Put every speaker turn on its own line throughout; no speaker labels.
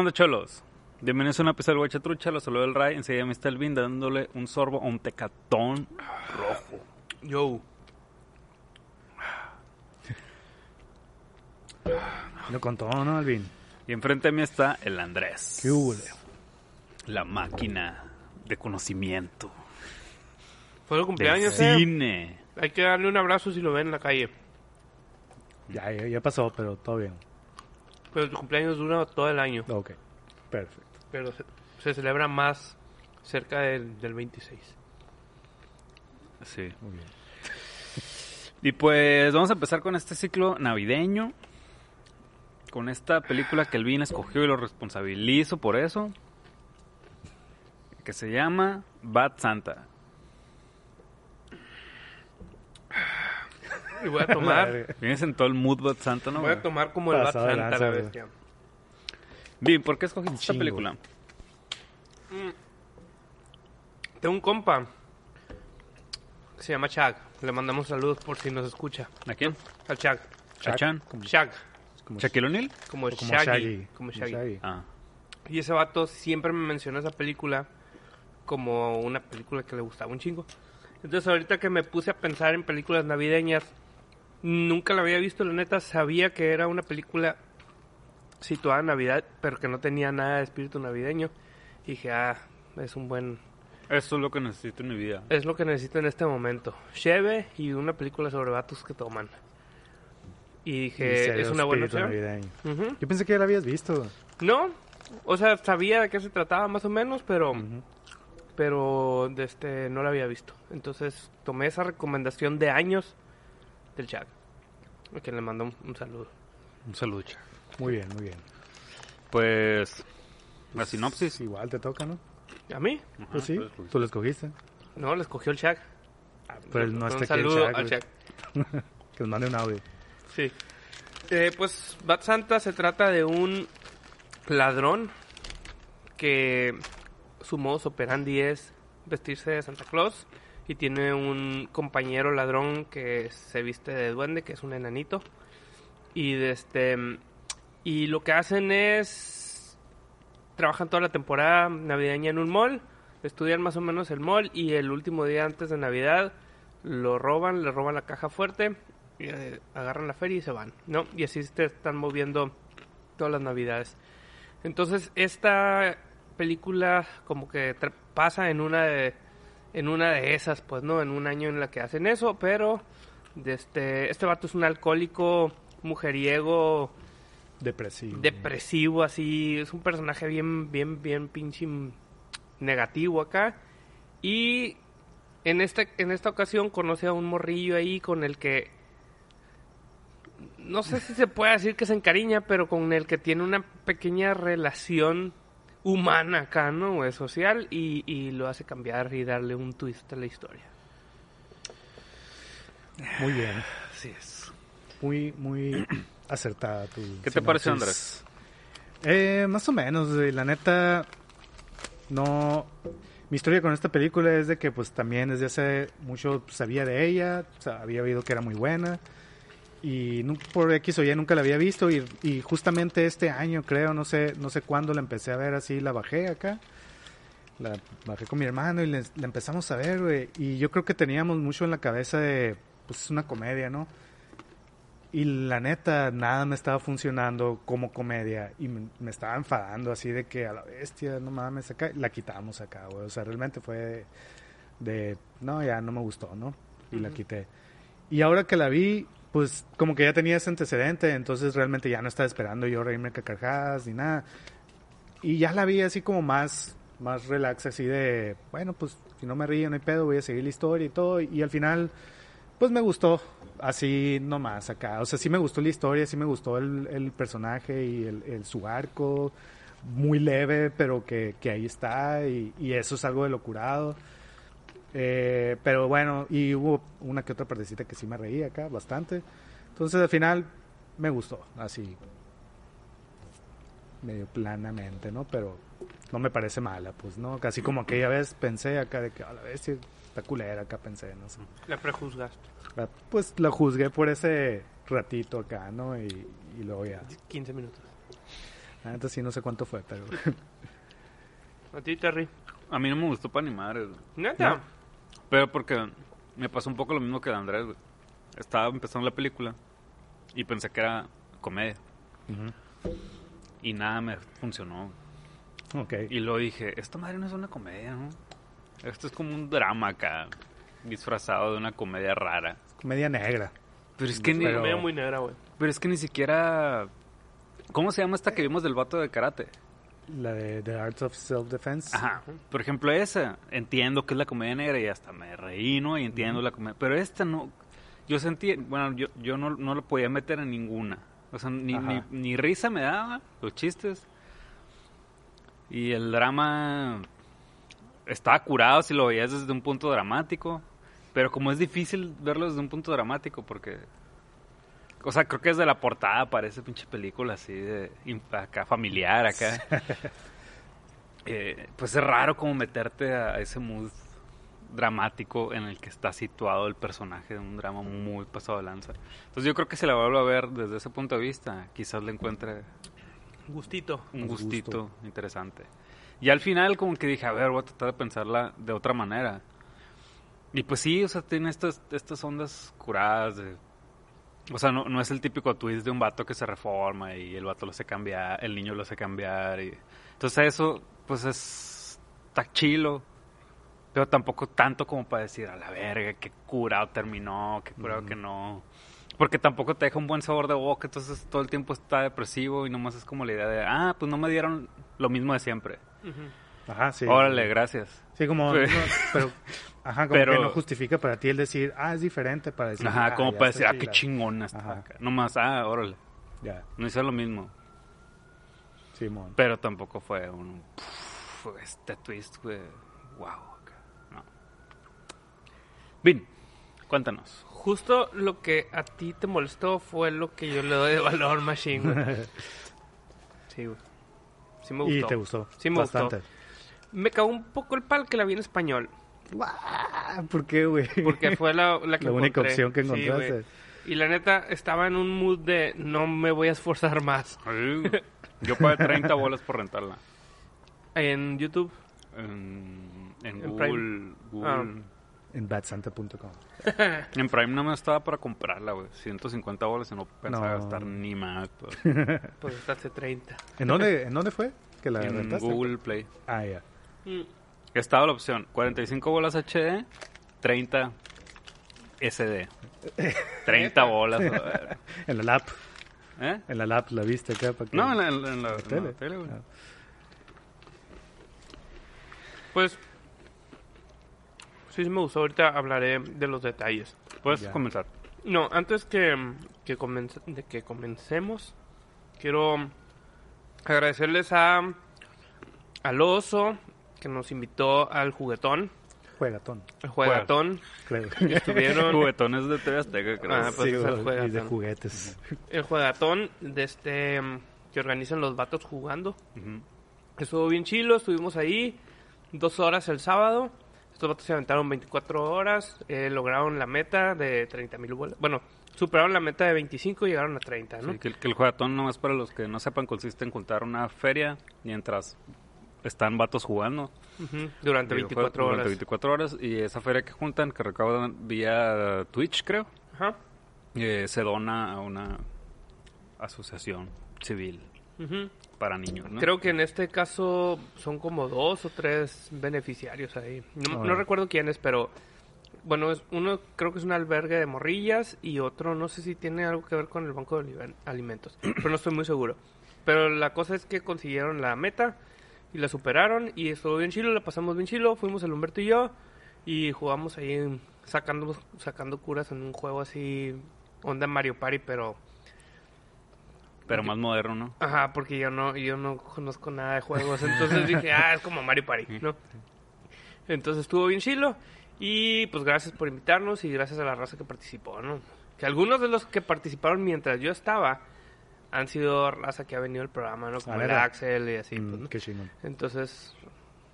onda, cholos? Bienvenidos a un episodio de Guachatrucha, los saludo del Ray. Enseguida me está el Vin dándole un sorbo a un tecatón rojo.
Yo.
Lo contó, ¿no, Alvin?
Y enfrente de mí está el Andrés.
¿Qué hubo?
La máquina de conocimiento.
Fue el
Del
cumpleaños, eh.
cine.
Hay que darle un abrazo si lo ven en la calle.
Ya, ya, ya pasó, pero todo bien.
Pero el cumpleaños dura todo el año.
Ok, perfecto.
Pero se, se celebra más cerca del, del 26.
Sí.
Muy bien.
Y pues vamos a empezar con este ciclo navideño. Con esta película que el Vin escogió y lo responsabilizo por eso. Que se llama Bad Santa.
Y voy a tomar,
Vienes en todo el mood Bad Santa, ¿no?
voy a tomar como el Bad
Pasado
Santa
lanza,
la
güey.
bestia.
Vin, ¿por qué escogiste esta
chingo.
película?
Tengo un compa que se llama Chag. Le mandamos saludos por si nos escucha.
¿A quién?
Al Chag.
¿A Chan?
Como,
¿Shaquille O'Neal?
Como,
como
Shaggy.
Shaggy.
Como Shaggy.
Ah.
Y ese vato siempre me mencionó esa película como una película que le gustaba un chingo. Entonces ahorita que me puse a pensar en películas navideñas, nunca la había visto, la neta sabía que era una película situada en Navidad, pero que no tenía nada de espíritu navideño. Y dije, ah, es un buen...
Eso es lo que necesito en mi vida.
Es lo que necesito en este momento. Cheve y una película sobre vatos que toman. Y dije, es una buena opción.
Yo pensé que ya la habías visto.
No, o sea, sabía de qué se trataba más o menos, pero pero de este no la había visto. Entonces tomé esa recomendación de años del chat. A quien le mando un, un saludo.
Un saludo.
Muy bien, muy bien.
Pues... La sinopsis.
Igual te toca, ¿no?
¿A mí?
Pues sí,
pues, pues.
tú lo escogiste.
No, le escogió el chat.
Pero él no
un
está aquí el
saludo
Shaq,
al
güey. Que nos mande un audio.
Sí. Eh, pues Bad Santa se trata de un ladrón que su modus operandi es vestirse de Santa Claus y tiene un compañero ladrón que se viste de duende, que es un enanito. Y de este y lo que hacen es trabajan toda la temporada navideña en un mall, estudian más o menos el mall y el último día antes de Navidad lo roban, le roban la caja fuerte, y, eh, agarran la feria y se van, ¿no? Y así se están moviendo todas las Navidades. Entonces esta película como que pasa en una de en una de esas, pues, ¿no? En un año en la que hacen eso, pero de este este vato es un alcohólico mujeriego
Depresivo.
depresivo así, es un personaje bien bien bien pinche negativo acá y en esta en esta ocasión conoce a un morrillo ahí con el que no sé si se puede decir que se encariña, pero con el que tiene una pequeña relación humana acá, ¿no? güey? social y, y lo hace cambiar y darle un twist a la historia.
Muy bien.
Así es.
Muy, muy acertada tu
¿Qué te pareció,
sinopsis. Eh, más o menos, la neta, no... Mi historia con esta película es de que pues también desde hace mucho sabía de ella, o sea, había oído que era muy buena y por X o Y nunca la había visto y, y justamente este año creo, no sé, no sé cuándo la empecé a ver así, la bajé acá, la bajé con mi hermano y le- la empezamos a ver, güey, y yo creo que teníamos mucho en la cabeza de, pues es una comedia, ¿no? Y la neta, nada me estaba funcionando como comedia. Y me, me estaba enfadando así de que a la bestia, no mames, acá. La quitamos acá, güey. O sea, realmente fue de, de, no, ya no me gustó, ¿no? Y la
Ujú.
quité. Y ahora que la vi, pues como que ya tenía ese antecedente, entonces realmente ya no estaba esperando yo reírme cacarjadas ni nada. Y ya la vi así como más, más relax, así de, bueno, pues si no me río, no hay pedo, voy a seguir la historia y todo. Y al final, pues me gustó, así nomás acá. O sea, sí me gustó la historia, sí me gustó el, el personaje y el, el- su arco, muy leve, pero que, que ahí está. Y, y eso es algo de lo curado. Eh, pero bueno, y hubo una que otra partecita que sí me reí acá, bastante. Entonces al final me gustó, así. Medio planamente, ¿no? Pero no me parece mala, pues, ¿no? Casi como aquella vez pensé acá de que a la vez está culera acá pensé, no sé.
La prejuzgaste.
Ah, Pues lo juzgué por ese ratito acá, ¿no? Y, y luego ya.
15 minutos.
Antes sí no sé cuánto fue, pero.
A ti, Terry.
A mí no me gustó para ni madre, güey.
Neta.
No.
Pero porque me pasó un poco lo mismo que de Andrés, güey. Estaba empezando la película y pensé que era comedia. Y nada me funcionó.
ok.
Y luego dije, esta madre no es una comedia, ¿no? Esto es como un drama acá, disfrazado de una comedia rara.
Comedia negra.
Pero es que ni,
Pero...
Pero-
muy negra, güey.
pero es que ni siquiera... ¿Cómo se llama esta que vimos del vato de karate?
La de The Art of Self-Defense.
Ajá. Por ejemplo, esa, entiendo que es la comedia negra y hasta me reí, ¿no? Y entiendo la comedia. Pero esta no. Yo sentí, bueno, yo, yo no, no lo podía meter en ninguna. O sea, ni, ni, ni risa me daba, los chistes. Y el drama estaba curado si lo veías desde un punto dramático. Pero como es difícil verlo desde un punto dramático, porque. O sea, creo que desde la portada parece pinche película así de. acá familiar, acá. Eh, pues es raro como meterte a ese mood dramático en el que está situado el personaje de un drama muy pasado de lanza. Entonces yo creo que si la vuelvo a ver desde ese punto de vista, quizás le encuentre
Gustito.
un
Un
gustito
gusto.
interesante. Y al final como que dije, a ver, voy a tratar de pensarla de otra manera. Y pues sí, o sea, tiene estas, estas ondas curadas de... O sea, no, no es el típico twist de un vato que se reforma y el vato lo hace cambiar, el niño lo hace cambiar. Y... Entonces eso, pues es... Está chilo. Pero tampoco tanto como para decir, a la verga, qué curado terminó, qué curado que no. Porque tampoco te deja un buen sabor de boca, entonces todo el tiempo está depresivo y nomás es como la idea de, ah, pues no me dieron lo mismo de siempre.
Ajá, sí.
Órale, gracias.
Sí, como. No, pero. Ajá, como
Pero-
que no justifica para ti el decir, ah, es diferente para decir.
Ajá,
ah,
como para decir, ah, qué
chila".
chingona está
Ajá.
acá. Nomás, ah, órale.
Ya,
No hice lo mismo.
Simón.
Pero tampoco fue un. "Puf, este twist fue. Wow. acá". No. Bin, cuéntanos.
Justo lo que a ti te molestó fue lo que yo le doy de valor, Machine, güey. Sí, güey. Sí me gustó.
Y te gustó.
Sí me gustó.
bastante.
Me cagó un poco el pal que la vi en español.
Ah, ¿Por qué, güey?
Porque fue la, la que
La única
encontré.
opción que
Sí,
encontraste.
güey. y la neta, estaba en un mood de no me voy a esforzar más.
Ay, Yo pagué 30 bolas por rentarla.
En YouTube.
En, en
En
Google. Google.
en badsanta.com.
En Prime no me estaba para comprarla, güey. 150 bolas y no pensaba
No.
gastar ni más. pues.
Pues hasta hace 30.
¿En dónde, ¿En dónde fue que la
en
rentaste?
Google Play.
Ah, ya.
Mm.
Estaba la opción 45 bolas HD, 30 SD. 30 bolas.
En la lap.
¿Eh?
En la lap la viste acá. Para que...
No, en la, en la- en la-
la
en
tele.
güey.
Ah.
Pues. Sí, sí me gustó. Ahorita hablaré de los detalles.
Puedes
Ya.
comenzar.
No, antes que, que comence- de que comencemos, quiero agradecerles a al oso que nos invitó al juguetón,
Juegatón,
al juegatón.
creo.
Estuvieron
Juguetones de TV Azteca, creo.
Ah, pues
Sí,
es el juegatón.
y de juguetes.
el juegatón de este mm, que organizan los vatos jugando.
Ujú.
Estuvo bien chilo, estuvimos ahí dos horas el sábado. Estos vatos se aventaron 24 horas, eh, lograron la meta de 30 mil bolas. Bueno, superaron la meta de 25 y llegaron a 30, ¿no?
Sí, que, el- que el jugatón, nomás para los que no sepan, consiste en juntar una feria mientras están vatos jugando.
Durante
videojuegos
24 horas.
Durante 24 horas. Y esa feria que juntan, que recaudan vía Twitch, creo,
Ajá.
eh, se dona a una asociación civil para niños, ¿no?
Creo que en este caso son como dos o tres beneficiarios ahí. No, no recuerdo quiénes, pero bueno, es, uno creo que es un albergue de morrillas y otro no sé si tiene algo que ver con el banco de alimen- alimentos, pero no estoy muy seguro. Pero la cosa es que consiguieron la meta y la superaron y estuvo bien chilo, la pasamos bien chilo, fuimos el Humberto y yo y jugamos ahí sacando, sacando curas en un juego así, onda Mario Party, pero...
Pero más moderno, ¿no?
Ajá, porque yo no, yo no conozco nada de juegos, entonces dije, ah, es como Mario Party, ¿no? Entonces estuvo bien chilo y pues gracias por invitarnos y gracias a la raza que participó, ¿no? Que algunos de los que participaron mientras yo estaba han sido raza que ha venido al programa, ¿no? Como
Ah,
el. Axel y así,
Mm,
pues, ¿no?
Qué chingón.
Entonces,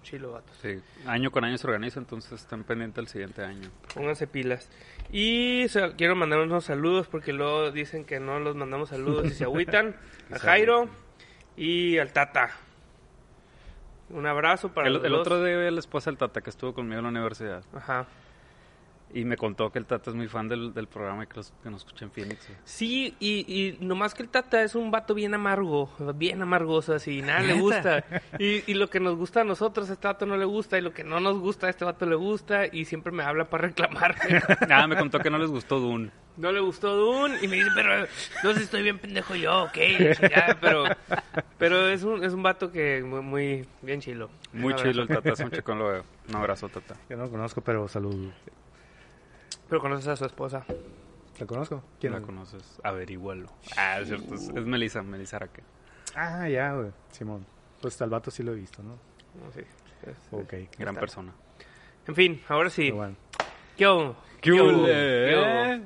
chilo, vatos.
Sí. Año con año se organiza, entonces estén pendientes el siguiente año.
Pónganse pilas. Y se- quiero mandar unos saludos porque luego dicen que no los mandamos saludos y se agüitan. a Jairo y al Tata. Un abrazo para
El,
los
el
dos.
otro día la esposa del Tata que estuvo conmigo en la universidad
Ajá.
Y me contó que el Tata es muy fan del, del programa y que, los- que nos escucha en Phoenix.
Sí, y, y nomás que el Tata es un vato bien amargo, bien amargoso, así, nada le gusta. Y, y lo que nos gusta a nosotros, a este vato no le gusta, y lo que no nos gusta, a este vato le gusta, y siempre me habla para reclamarme.
Ah, me contó que no les gustó Dune.
No le gustó Dune, y me dice, pero no sé si estoy bien pendejo yo, ok, la chingada", pero, pero es un, es un vato que muy, muy bien chilo.
Muy chilo el. Tata, es un chicón, lo veo. Un abrazo, Tata.
Yo no lo conozco, pero salud.
Pero conoces a su esposa.
¿La conozco?
¿Quién
¿Quién
la conoces? Averígualo. Ah, es cierto, es, es Melissa, Melissa Araque.
Ah, ya, güey. Simón. Pues al vato sí lo he visto, ¿no?
No, sí. Es-
Ok.
Gran
está.
persona.
En fin, ahora sí.
Bueno.
¿Qué hubo?
¿Qué
hubo?
hubo?
¿Qué hubo?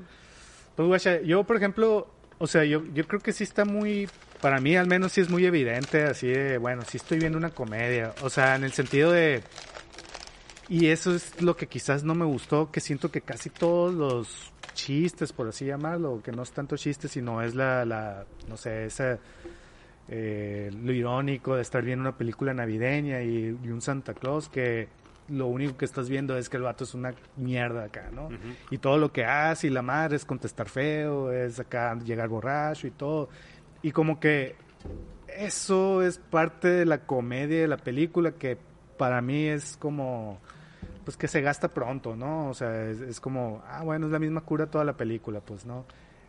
Pues, guacha, yo, por ejemplo, o sea, yo, yo creo que sí está muy, para mí al menos sí es muy evidente, así de, bueno, sí estoy viendo una comedia, o sea, en el sentido de, y eso es lo que quizás no me gustó, que siento que casi todos los chistes, por así llamarlo, que no es tanto chistes, sino es la, la no sé, esa, eh, lo irónico de estar viendo una película navideña y, y un Santa Claus que lo único que estás viendo es que el vato es una mierda acá, ¿no? Y todo lo que hace y la madre es contestar feo, es acá llegar borracho y todo. Y como que eso es parte de la comedia de la película que para mí es como pues que se gasta pronto, ¿no? O sea, es, es como, ah, bueno, es la misma cura toda la película, pues, ¿no?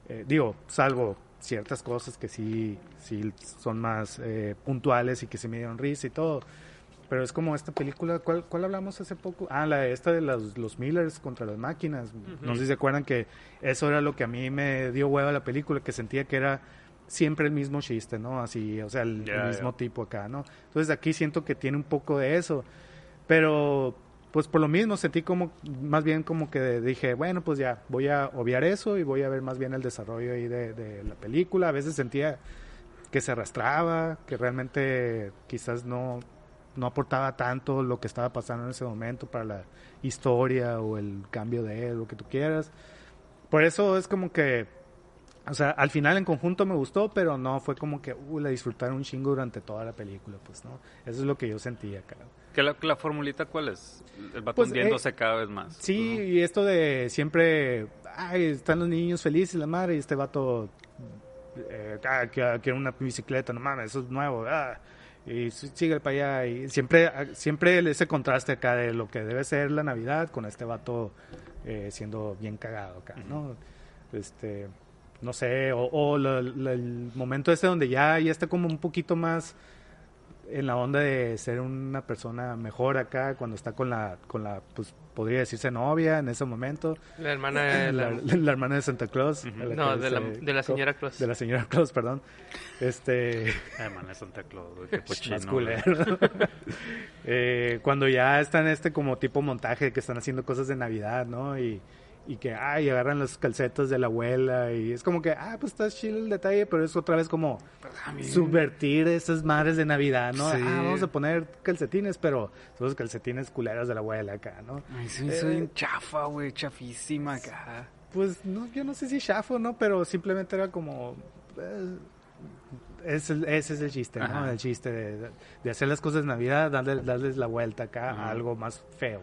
Eh, digo, salvo ciertas cosas que sí, sí son más eh, puntuales y que se me dieron risa y todo. Pero es como esta película, ¿cuál, cuál hablamos hace poco? Ah, la esta de los, los Millers contra las máquinas. No sé si se acuerdan que eso era lo que a mí me dio hueva la película, que sentía que era siempre el mismo chiste, ¿no? Así, o sea, el,
Ya,
el mismo
ya.
tipo acá, ¿no? Entonces aquí siento que tiene un poco de eso. Pero, pues por lo mismo sentí como, más bien como que dije, bueno, pues ya, voy a obviar eso y voy a ver más bien el desarrollo ahí de, la película. A veces sentía que se arrastraba, que realmente quizás no, no aportaba tanto lo que estaba pasando en ese momento para la historia o el cambio de él, lo que tú quieras. Por eso es como que, o sea, al final en conjunto me gustó, pero no fue como que, uh, la disfrutaron un chingo durante toda la película, pues, ¿no? Eso es lo que yo sentía acá.
¿Que la, la formulita cuál es? El vato
Pues,
hundiéndose cada vez más.
Sí, y esto de siempre, ay, están los niños felices, la madre, y este vato, eh, ah, que quiere una bicicleta, no mames, eso es nuevo, ah, y sigue para allá, y siempre, ah, siempre ese contraste acá de lo que debe ser la Navidad con este vato eh, siendo bien cagado acá, ¿no? Este, no sé, o, o la- la- el momento este donde ya, ya está como un poquito más en la onda de ser una persona mejor acá cuando está con la con la pues podría decirse novia en ese momento
La hermana de
la,
la...
la hermana de Santa Claus la
No, de la, de la señora Claus.
de la señora Claus perdón este
Ay, man, es Santa Claus, qué
culero. Eh, cuando ya están este como tipo montaje que están haciendo cosas de Navidad, ¿no? Y, y que, ay, agarran los calcetos de la abuela y es como que, ah, pues está chido el detalle, pero es otra vez como subvertir esas madres de Navidad, ¿no?
Sí.
Ah, vamos a poner calcetines, pero son los calcetines culeros de la abuela acá, ¿no?
Ay, soy bien chafa, güey, chafísima acá.
Pues no, yo no sé si chafo, ¿no? Pero simplemente era como... eh, es el- ese es el chiste, ¿no?
Ajá.
El chiste de, de hacer las cosas de Navidad, darle- darles la vuelta acá
Ajá.
a algo más feo.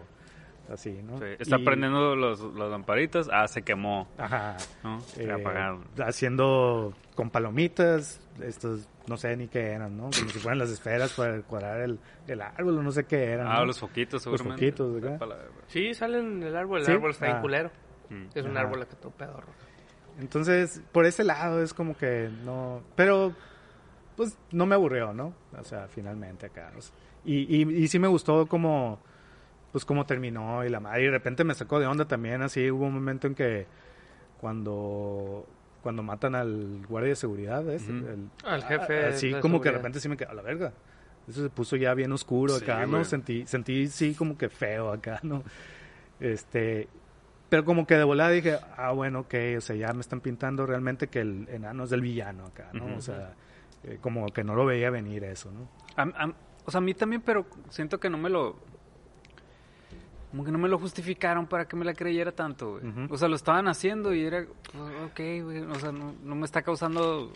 Así, ¿no?
Sí, Está
Y-
prendiendo los, las lamparitas, ah, se quemó,
Ajá.
¿no? Se
eh,
apagaron.
haciendo con palomitas, estos no sé ni qué eran, ¿no? Como si fueran las esferas para decorar el, el árbol o no sé qué eran.
Ah,
¿no?
los foquitos,
Los
seguramente.
foquitos, ¿verdad?
Sí, salen en el árbol. El
¿Sí?
árbol está bien
Ah.
culero.
Mm.
Es un
Ajá.
árbol que todo pedorro.
Entonces, por ese lado es como que no... Pero, pues, no me aburrió, ¿no? O sea, finalmente acá. o sea, y, y, y sí me gustó como... Pues cómo terminó y la madre. Y de repente me sacó de onda también. Así hubo un momento en que cuando... Cuando matan al guardia de seguridad, ¿ves?
Ujú.
El-
Al jefe
Así
de
como que de repente sí me quedó a la verga. Eso se puso ya bien oscuro
Sí,
acá, ¿no? Sentí, sentí sí como que feo acá, ¿no? Este, pero como que de volada dije, ah, bueno, ok, o sea, ya me están pintando realmente que el enano es del villano acá, ¿no? O sea, eh, como que no lo veía venir eso, ¿no?
O sea, a mí también, pero siento que no me lo... Como que no me lo justificaron para que me la creyera tanto, güey. O sea, lo estaban haciendo y era... "Oh, Ok, güey. O sea, no, no me está causando...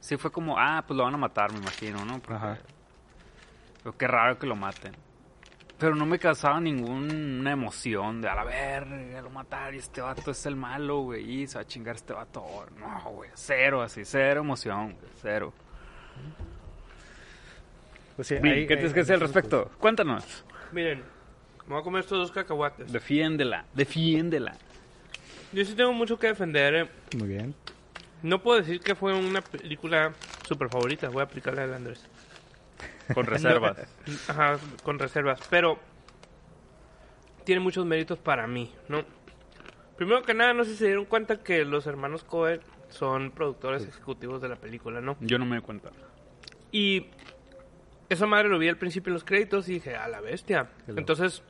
Sí fue como, ah, pues lo van a matar, me imagino, ¿no? Porque-
Ajá.
Pero qué raro que lo maten. Pero no me causaba ninguna emoción de a la verga, lo matar y este vato es el malo, güey, y se va a chingar este vato. No, güey, cero, así, cero emoción, güey, cero.
Pues sí, ahí-
¿qué
ahí-
tienes que decir al respecto? Cuéntanos.
Miren, me voy a comer estos dos cacahuates.
Defiéndela, defiéndela.
Yo sí tengo mucho que defender. eh.
Muy bien.
No puedo decir que fue una película super favorita. Voy a aplicarle al Andrés.
Con reservas.
Ajá, con reservas. Pero tiene muchos méritos para mí, ¿no? Primero que nada, no sé si se dieron cuenta que los hermanos Cohen son productores ejecutivos de la película, ¿no?
Yo no me di cuenta.
Y esa madre lo vi al principio en los créditos y dije, a la bestia. Entonces,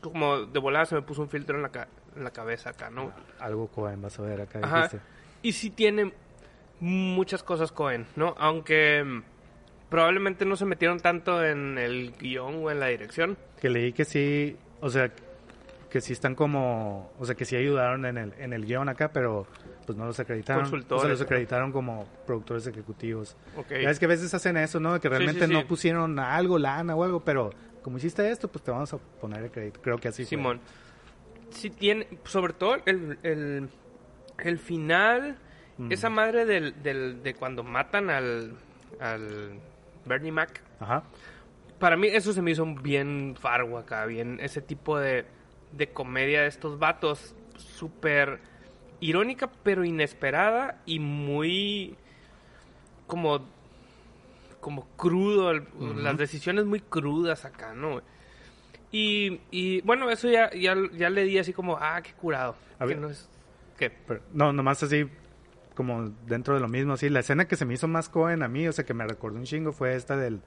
como de volada se me puso un filtro en la, ca- en la cabeza acá, ¿no?
Algo Cohen vas a ver acá,
Ajá. Y sí tiene muchas cosas Cohen, ¿no? Aunque mm, probablemente no se metieron tanto en el guion o en la dirección.
Que leí que sí, o sea, que sí están como, o sea, que sí ayudaron en el, en el guion acá, pero pues no los acreditaron. O sea,
Consultores,
los acreditaron como productores ejecutivos.
Ok.
Ya es que a veces hacen eso, ¿no? Que
Sí,
realmente
sí,
no pusieron algo, lana o algo, pero como hiciste esto, pues te vamos a poner el crédito. Creo que así fue.
Simón. Sí tiene, sobre todo el, el, el final, esa madre del, del, de cuando matan al, al Bernie Mac.
Ajá.
Para mí eso se me hizo bien fargo acá, bien ese tipo de, de comedia de estos vatos, súper irónica pero inesperada y muy como como crudo, el- las decisiones muy crudas acá, ¿no? Y, y bueno, eso ya, ya, ya le di así como, ah, qué curado.
A
que no es, ¿qué?
Pero, no, nomás así, como dentro de lo mismo, así. La escena que se me hizo más Cohen a mí, o sea, que me recordó un chingo, fue esta del,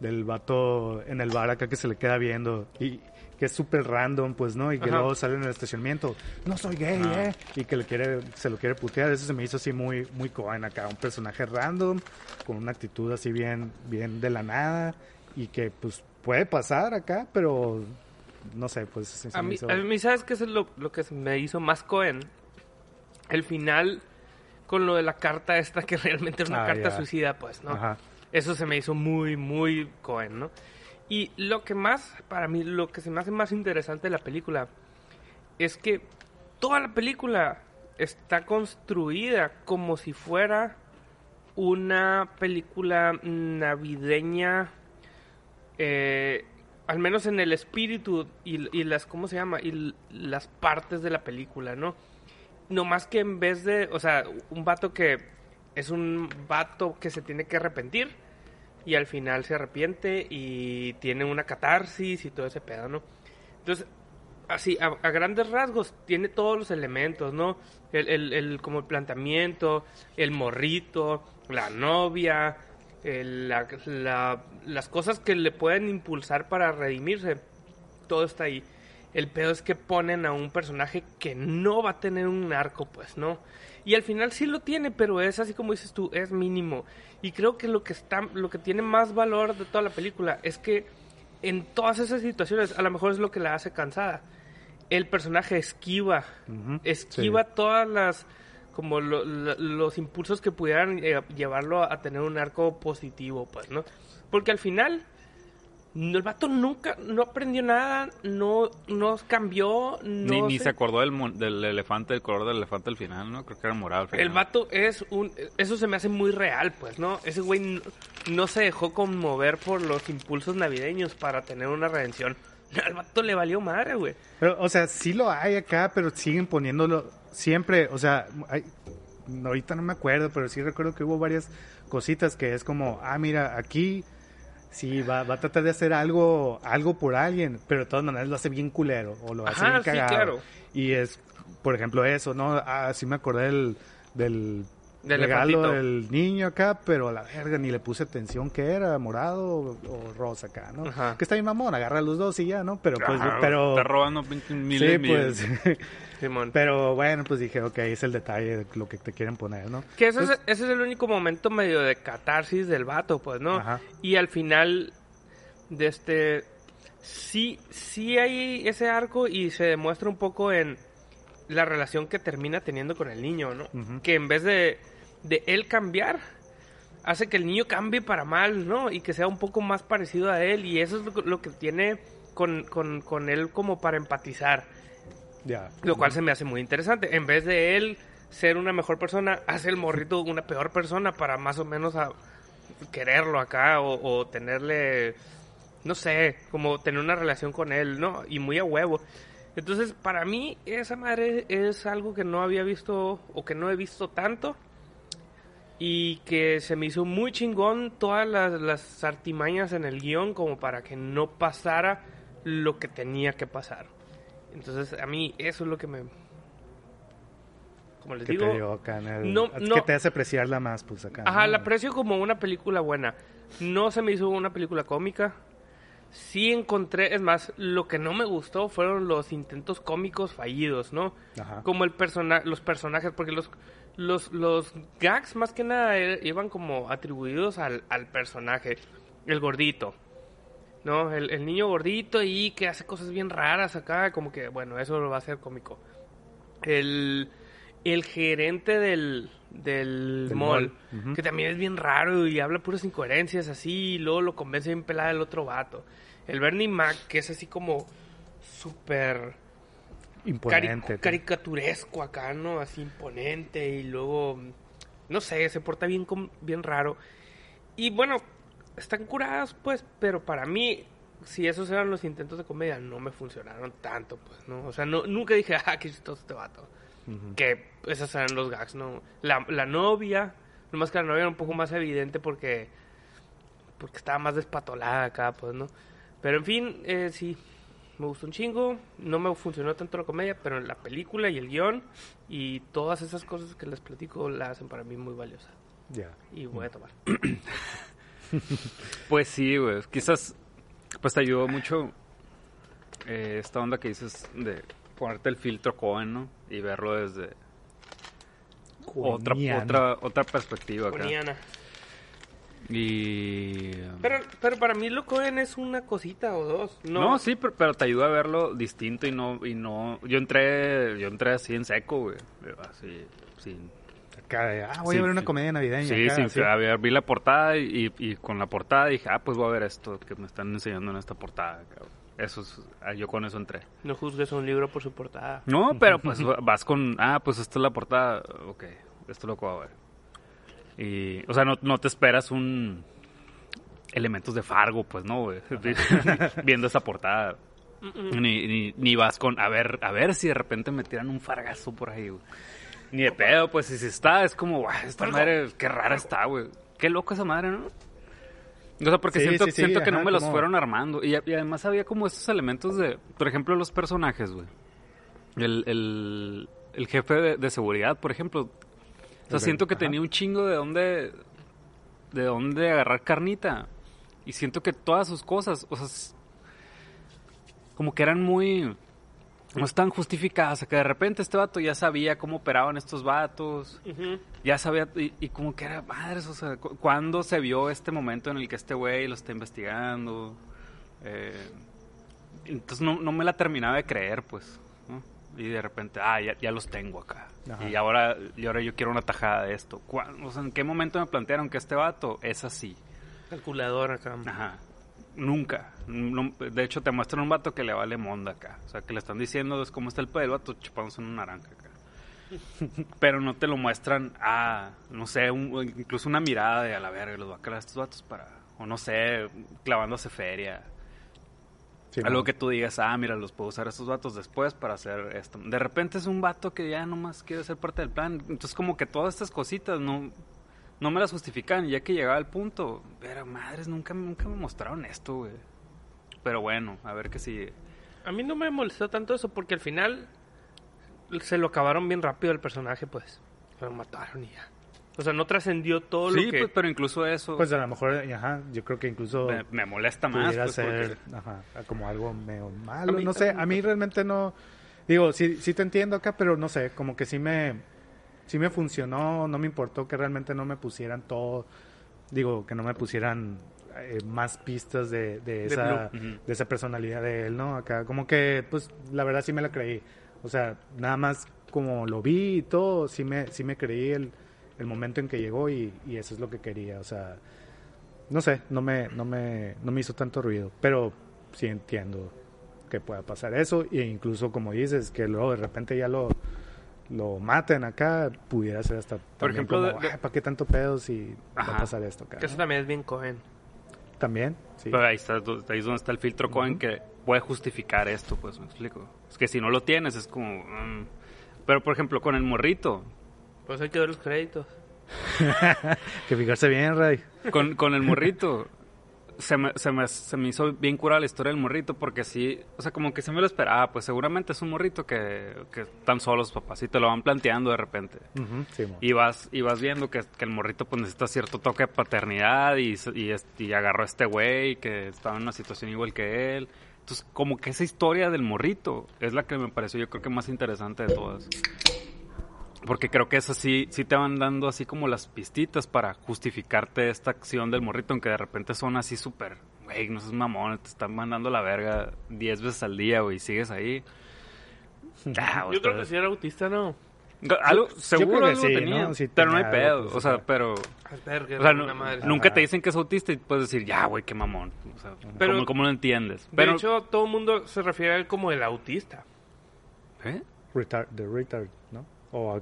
del vato en el bar acá que se le queda viendo. Y que es súper random, pues, ¿no? Y que
Ajá.
luego sale en el estacionamiento, no soy gay. ¿eh? Y que le quiere, se lo quiere putear. Eso se me hizo así muy, muy Cohen acá. Un personaje random, con una actitud así bien, bien de la nada. Y que, pues, puede pasar acá, pero... No sé, pues... se
A
me
mí,
hizo-
a mí, ¿sabes qué es lo, lo que me hizo más Cohen? El final con lo de la carta esta que realmente es una
Ah,
carta suicida, pues, ¿no?
Ajá.
Eso se me hizo muy, muy Cohen, ¿no? Y lo que más, para mí, lo que se me hace más interesante de la película es que toda la película está construida como si fuera una película navideña, eh, al menos en el espíritu y, y las, ¿cómo se llama? Y las partes de la película, ¿no? No más que en vez de, o sea, un vato que es un vato que se tiene que arrepentir y al final se arrepiente y tiene una catarsis y todo ese pedo, ¿no? Entonces, así, a, a grandes rasgos, tiene todos los elementos, ¿no? El, el, el- como el planteamiento, el morrito, la novia, el- la- la- las cosas que le pueden impulsar para redimirse, todo está ahí. El pedo es que ponen a un personaje que no va a tener un arco, pues, ¿no? Y al final sí lo tiene, pero es así como dices tú, es mínimo. Y creo que lo que está, lo que tiene más valor de toda la película es que en todas esas situaciones, a lo mejor es lo que la hace cansada. El personaje esquiva, esquiva todas las como lo- lo- los impulsos que pudieran eh, llevarlo a tener un arco positivo, pues, ¿no? Porque al final el vato nunca, no aprendió nada, no, no cambió, no
Ni, ni se acordó del, mon- del elefante, del color del elefante al final, ¿no? Creo que era morado al final.
El vato es un... Eso se me hace muy real, pues, ¿no? Ese güey no, no se dejó conmover por los impulsos navideños para tener una redención. Al vato le valió madre, güey.
Pero, o sea, sí lo hay acá, pero siguen poniéndolo siempre. O sea, hay, ahorita no me acuerdo, pero sí recuerdo que hubo varias cositas que es como, ah, mira, aquí sí va, va a tratar de hacer algo, algo por alguien, pero de todas maneras lo hace bien culero o lo hace
Ajá,
bien
sí,
cagado.
claro.
Y es, por ejemplo, eso, ¿no? Ah, sí me acordé del, del
Del
regalo del niño acá, pero a la verga ni le puse atención que era, morado o, o rosa acá, ¿no?
Ajá.
Que está bien mamón, agarra los dos y ya, ¿no? Pero pues,
Ajá,
pero...
Está robando miles
Sí, pues.
Simón.
Pero bueno, pues dije, ok, es el detalle de lo que te quieren poner, ¿no?
Que ese, es,
Pues-
ese es el único momento medio de catarsis del vato, pues, ¿no?
Ajá.
Y al final de este... Sí, sí hay ese arco y se demuestra un poco en la relación que termina teniendo con el niño, ¿no? Que en vez de, de él cambiar, hace que el niño cambie para mal, ¿no? Y que sea un poco más parecido a él. Y eso es lo, lo que tiene con, con, con él como para empatizar.
Ya.
Lo cual se me hace muy interesante. En vez de él ser una mejor persona, hace el morrito una peor persona para más o menos a quererlo acá o, o tenerle, no sé, como tener una relación con él, ¿no? Y muy a huevo. Entonces, para mí, esa madre es algo que no había visto o que no he visto tanto. Y que se me hizo muy chingón todas las, las artimañas en el guion como para que no pasara lo que tenía que pasar. Entonces, a mí eso es lo que me... Como les
Que
digo...
te dio acá en el-
no-
que te hace apreciarla más, pues acá.
Ajá,
¿no?
la aprecio como una película buena. No se me hizo una película cómica. Sí encontré, es más, lo que no me gustó fueron los intentos cómicos fallidos, ¿no?
Ajá.
Como el persona los personajes, porque los, los, los gags más que nada eh, iban como atribuidos al, al personaje, el gordito, ¿no? El, el niño gordito y que hace cosas bien raras acá, como que, bueno, eso lo va a hacer cómico. El, el gerente del, del,
Del
mall, que también es bien raro y habla puras incoherencias así, y luego lo convence bien pelada el otro vato. El Bernie Mac, que es así como súper cari-
Imponente.
caricaturesco acá, ¿no? Así imponente y luego, no sé, se porta bien, bien raro. Y bueno, están curadas, pues, pero para mí, si esos eran los intentos de comedia, no me funcionaron tanto, pues, ¿no? O sea, no, nunca dije, ah, qué chistoso este vato.
Ujú.
Que esos eran los gags, ¿no? La, la novia, nomás que la novia era un poco más evidente porque, porque estaba más despatolada acá, pues, ¿no? Pero en fin, eh, sí, me gustó un chingo. No me funcionó tanto la comedia, pero la película y el guion y todas esas cosas que les platico la hacen para mí muy valiosa.
Ya.
Y voy a tomar.
Pues sí, güey. Quizás, pues te ayudó mucho eh, esta onda que dices de ponerte el filtro Cohen, ¿no? Y verlo desde otra, otra, otra perspectiva acá. Y...
Pero, pero para mí lo Cohen es una cosita o dos. No,
No, sí, pero, pero te ayuda a verlo distinto y no, y no, yo entré, yo entré así en seco, güey, así, sin,
Acá de, ah, voy
Sí,
a ver una
sí.
comedia navideña.
sí,
acá,
sin,
así.
a ver, vi la portada y, y con la portada dije, ah, pues voy a ver esto que me están enseñando en esta portada, cabrón. Eso es, ah, yo con eso entré.
no juzgues un libro por su portada.
No, pero pues vas con, ah, pues esta es la portada, ok, esto es lo que voy a ver. Y, o sea, no, no te esperas un elementos de Fargo, pues no, viendo esa portada. Ni, ni, ni vas con, a ver, a ver si de repente me tiran un fargazo por ahí, güey. Ni de pedo, pues si se está, es como, guau, esta
Fargo.
madre, qué rara está, güey. Qué loco esa madre, ¿no? O sea, porque
Sí,
siento,
sí, sí,
siento que
ajá,
no me los fueron armando. Y, y además había como estos elementos de, por ejemplo, los personajes, güey. El, el, el jefe de, de seguridad, por ejemplo. O sea, siento que
ajá.
tenía un chingo de dónde, de dónde agarrar carnita. Y siento que todas sus cosas, o sea, como que eran muy, no están justificadas. O sea, que de repente este vato ya sabía cómo operaban estos vatos ya sabía, y, y como que era, madres, o sea, cu- ¿cuándo se vio este momento en el que este güey lo está investigando? Eh, entonces no, no me la terminaba de creer, pues. Y de repente, ah, ya, ya los tengo acá.
Ajá.
Y ahora, y ahora yo quiero una tajada de esto. ¿Cuá- O sea, ¿en qué momento me plantearon que este vato es así?
Calculador acá.
Ajá. Nunca. No- de hecho, te muestran un vato que le vale monda acá. O sea, que le están diciendo es cómo está el pedo del vato chupándose una naranja acá. Pero no te lo muestran a, no sé, un- incluso una mirada de a la verga, los va a calar a estos vatos para, o no sé, clavándose feria.
Sí,
Algo que tú digas, ah, mira, los puedo usar a estos vatos después para hacer esto. De repente es un vato que ya nomás quiere ser parte del plan. Entonces, como que todas estas cositas no, no me las justifican. Y ya que llegaba al punto, pero madres, nunca, nunca me mostraron esto, güey. Pero bueno, a ver qué sigue.
A mí no me molestó tanto eso porque al final se lo acabaron bien rápido el personaje, pues. Lo mataron y ya. O sea, no trascendió todo
Sí,
lo que...
pues, pero incluso eso
Pues a lo mejor, ajá, yo creo que incluso
me, me molesta más.
pudiera
Pues,
ser
porque-
ajá, como algo medio malo.
Mí
no sé, a mí realmente no. Digo, sí, sí te entiendo acá, pero no sé, como que sí me, sí me funcionó. No me importó que realmente no me pusieran todo. Digo, que no me pusieran eh, más pistas de, de, esa.
Ujú.
de esa personalidad de él, ¿no? Acá, como que, pues, la verdad sí me la creí. O sea, nada más como lo vi y todo, sí me, sí me creí el, el momento en que llegó y, y eso es lo que quería. O sea, no sé, no me, no me, no me hizo tanto ruido, pero sí entiendo que pueda pasar eso e incluso como dices que luego de repente ya lo lo maten acá pudiera ser hasta
Por ejemplo,
como,
de- de-
"Ay, ¿para qué tanto pedo si va a pasar esto acá?
Que eso también es bien Cohen.
También, sí.
Pero ahí, está, ahí es donde está el filtro Cohen que puede justificar esto, pues, me explico. Es que si no lo tienes, es como... mm. Pero, por ejemplo, con el morrito,
Pues hay que ver los créditos.
Que fijarse bien, Ray.
con, con el morrito, se me, se, me, se me hizo bien curada la historia del morrito porque sí, o sea, como que se me lo esperaba, pues seguramente es un morrito que, que están solos los papás y te lo van planteando de repente.
Ujú, sí, mo.
Y vas, y vas viendo que, que el morrito pues necesita cierto toque de paternidad y, y, y agarró a este güey que estaba en una situación igual que él. Entonces, como que esa historia del morrito es la que me pareció yo creo que más interesante de todas. Porque creo que esas sí, sí te van dando así como las pistitas para justificarte esta acción del morrito, aunque de repente son así súper, güey, no seas mamón, te están mandando la verga 10 veces al día, güey, y sigues ahí. Ah,
Yo creo que sí era autista, ¿no?
algo, seguro algo
sí,
tenía,
¿no? Sí
pero no hay
algo,
pedo, o sea, pero...
Asperger,
O sea,
madre.
nunca te dicen que es autista y puedes decir, ya, güey, qué mamón. O sea,
Pero-
¿cómo, cómo lo entiendes?
De
Pero,
hecho, todo el mundo se refiere a él como el autista.
¿Eh?
Retard, the retard, ¿no? O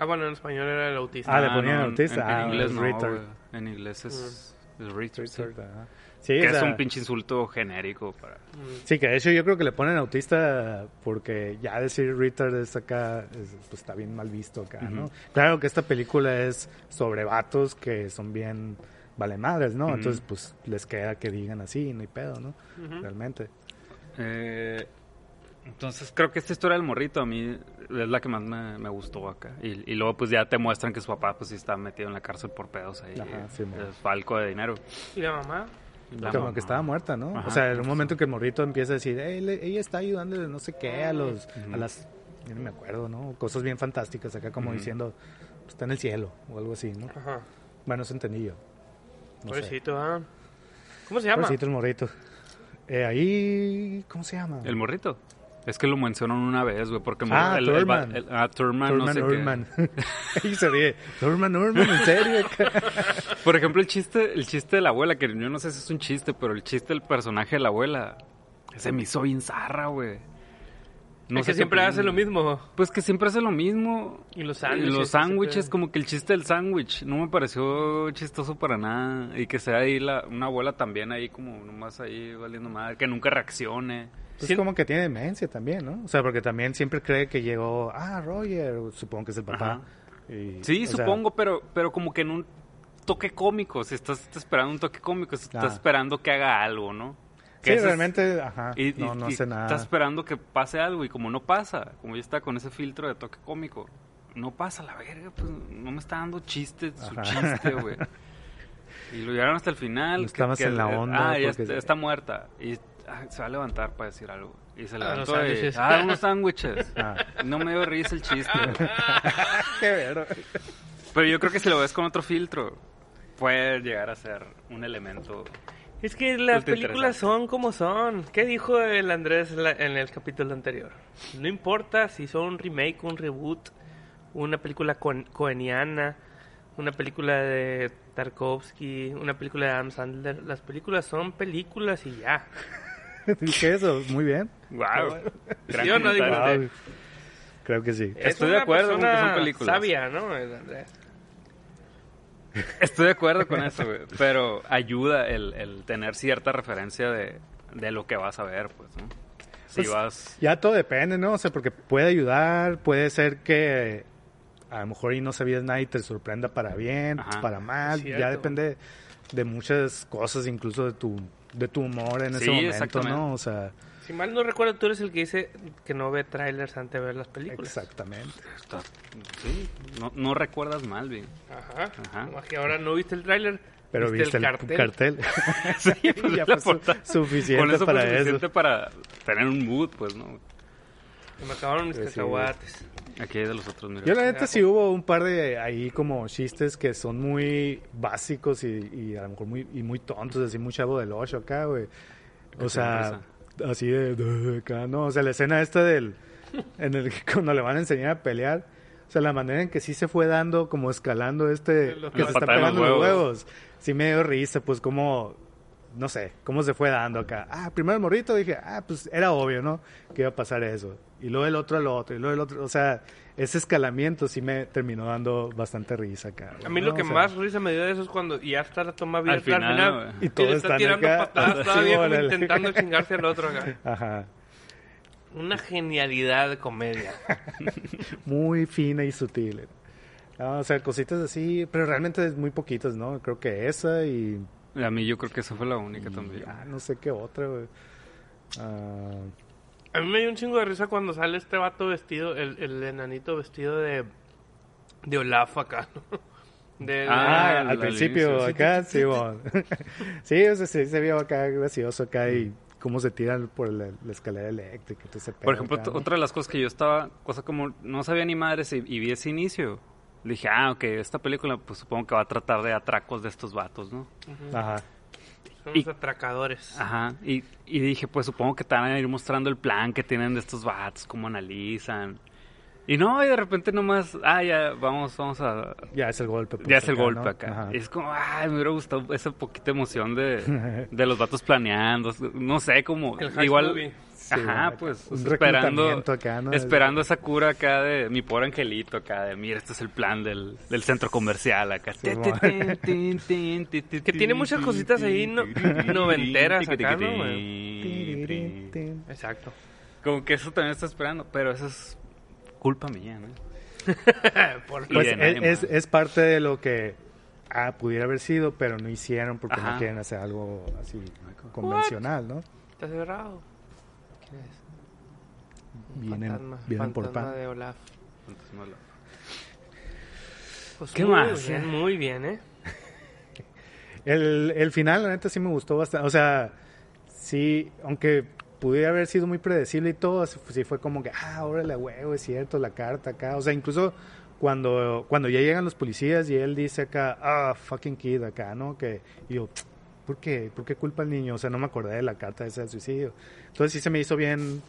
Ah, bueno, en español era el autista.
Ah, le ponían
en-
autista.
En, en
Ah,
inglés
es
no,
retard.
En inglés es, es retard, sí.
retard, ajá. Sí,
Que
o
es
sea,
un pinche insulto genérico para...
Mm.
Sí, que de hecho yo creo que le ponen autista porque ya decir retard es acá, es- pues está bien mal visto acá, ¿no?
Ujú.
Claro que esta película es sobre vatos que son bien vale madres, ¿no?
Ujú.
Entonces, pues les queda que digan así, no hay pedo, ¿no?
Ujú.
Realmente.
Eh, entonces creo que esta historia del morrito a mí es la que más me, me gustó acá. Y, y luego pues ya te muestran que su papá pues sí está metido en la cárcel por pedos ahí.
Ajá, sí,
es falco de dinero.
¿Y la mamá?
La
Como
mamá.
que estaba muerta, ¿no?
Ajá,
o sea, en un momento que el morrito empieza a decir, "Ey, le- ella está ayudando de no sé qué a los, a las, yo no me acuerdo, ¿no? Cosas bien fantásticas acá como diciendo, pues, está en el cielo o algo así, ¿no?
Ajá.
Bueno, eso entendí yo. No.
Pobrecito, ¿ah? ¿Cómo se llama?
Pobrecito el morrito. Eh, ahí, ¿cómo se llama?
¿El morrito? Es que lo mencionan una vez, güey, porque
Ah,
el, el- el-
Thurman.
el- ah, Thurman, no
Thurman
sé qué.
Urman. Ahí se ríe. Thurman Urman, ¿en serio?
Por ejemplo, el chiste, el chiste de la abuela, que yo no sé si es un chiste, pero el chiste del personaje de la abuela se me hizo bien zarra, güey.
No
sé
es que siempre hace lo mismo.
Pues que siempre hace lo mismo.
Y los
Y
sándwiches.
los sándwiches, como que el chiste del sándwich, no me pareció chistoso para nada. Y que sea ahí la, una abuela también ahí como nomás ahí valiendo madre, que nunca reaccione.
Pues
Sí.
como que tiene demencia también, ¿no? O sea, porque también siempre cree que llegó, ah, Roger, supongo que es el papá. Y,
Sí,
sea,
supongo, pero, pero como que en un toque cómico, si estás, estás esperando un toque cómico, si estás
Ah.
esperando que haga algo, ¿no?
Sí,
Que
realmente, ajá,
Y,
no,
y-
no
y
hace nada.
Estás esperando que pase algo y como no pasa, como ya está con ese filtro de toque cómico, no pasa la verga, pues no me está dando chiste, su
Ajá.
chiste, güey. Y lo llevaron hasta el final.
No estabas en la onda,
Ah, ya está, está muerta. Y ah, se va a levantar para decir algo. Y se
Ah,
levantó
los
y... Ah, unos sándwiches.
Ah.
No me dio risa el chiste.
Qué vero.
Pero yo creo que si lo ves con otro filtro, puede llegar a ser un elemento...
Es que las películas son como son. ¿Qué dijo el Andrés en el capítulo anterior? No importa si son un remake, un reboot, una película con- coeniana, una película de Tarkovsky, una película de Adam Sandler. Las películas son películas y ya.
Dije eso, muy bien.
Wow.
¿Sí o no, digo?
Wow. Creo que sí.
Es
Estoy de acuerdo con que son películas.
Sabia, ¿no?
Estoy de acuerdo con eso, güey. Pero ayuda el, el tener cierta referencia de, de lo que vas a ver, pues, ¿no? Si
Pues,
vas...
Ya todo depende, ¿no? O sea, porque puede ayudar, puede ser que a lo mejor y no sabías nada y te sorprenda para bien,
Ajá.
para mal. Ya depende de muchas cosas, incluso de tu, de tu humor en ese momento. ¿no? O sea,
Si mal no recuerdo, tú eres el que dice que no ve trailers antes de ver las películas.
exactamente.
está- Sí, no, no recuerdas mal, güey.
Ajá.
Ajá.
Que ahora no viste el tráiler,
Pero viste, el cartel.
Sí, pues,
Ya fue su- suficiente
Con eso
para
fue suficiente
eso.
para tener un mood, pues, ¿no?
Se me acabaron mis
Pues sí.
Aquí hay de los otros, mira.
Yo la neta sí hubo un par de ahí como chistes que son muy básicos y, y a lo mejor muy, y muy tontos, así muy chavo del 8 acá, güey. O sea, así de, de acá, no, o sea, la escena esta del, en el que cuando le van a enseñar a pelear, o sea, la manera en que sí se fue dando, como escalando este,
Los-
que se está pegando
los
los
huevos.
huevos, sí me dio risa, pues como, no sé, cómo se fue dando acá. Ah, primero el morrito, dije, ah, pues era obvio, ¿no? Que iba a pasar eso. Y luego el otro al otro, y luego el otro, o sea, ese escalamiento sí me terminó dando bastante risa acá.
A mí
¿no?
lo que
O sea,
más risa me dio de eso es cuando ya está la toma abierta al
final.
Y
le está tirando
acá.
patadas todavía como intentando chingarse al otro acá.
Ajá.
Una genialidad de comedia.
Muy fina y sutil. No, o sea, cositas así, pero realmente es muy poquitas, ¿no? Creo que esa y,
A mí yo creo que esa fue la única
y
también.
ah, no sé qué otra, güey. Ah,
A mí me dio un chingo de risa cuando sale este vato vestido, el, el enanito vestido de, de Olaf acá, ¿no? De, de-
Ah,
Ah,
al-
principio acá, sí, bueno. sí, o sea, sí, se vio acá gracioso acá y cómo se tiran por la, la escalera eléctrica. y todo ese
Por ejemplo,
acá,
t-
¿no?
otra de las cosas que yo estaba, cosa como no sabía ni madres y, y vi ese inicio. Dije, ah, ok, esta película pues supongo que va a tratar de atracos de estos vatos, ¿no?
Ajá.
Son
y-
los atracadores.
Ajá, y, y dije, pues supongo que te van a ir mostrando el plan que tienen de estos vatos, cómo analizan. Y no, y de repente nomás, ah, ya, vamos, vamos a...
Ya es el golpe. pues,
Ya es el
acá,
golpe
¿no?
acá.
Ajá.
Y es como, ay, me hubiera gustado esa poquita emoción de, de los vatos planeando. No sé, como,
El
igual...
movie.
Ajá,
acá,
pues
un
esperando,
reclutamiento acá, ¿no?
esperando esa cura acá de mi pobre angelito acá de mira este es el plan del, del centro comercial acá
Sí,
Que
tiene muchas cositas ahí no- noventeras acá, ¿no, Exacto.
como que eso también está esperando pero eso es culpa mía ¿no?
Por-
Pues es, es, parte de lo que ah, pudiera haber sido, pero no hicieron porque no quieren hacer algo así convencional, ¿no?
Está cerrado. ¿Quién es?
Vienen,
fantasma,
vienen por
fantasma
pan.
de Olaf. Pues
¿Qué
muy
más,
Bien,
eh?
muy bien, ¿eh?
El, el final, la neta, sí me gustó bastante. O sea, sí, aunque pudiera haber sido muy predecible y todo, sí fue como que, ah, órale, huevo, es cierto, la carta acá. O sea, incluso cuando, cuando ya llegan los policías y él dice acá, ah, fucking kid acá, ¿no? Que y yo, ¿por qué? ¿Por qué culpa al niño? O sea, no me acordé de la carta esa del suicidio. Entonces sí se me hizo bien,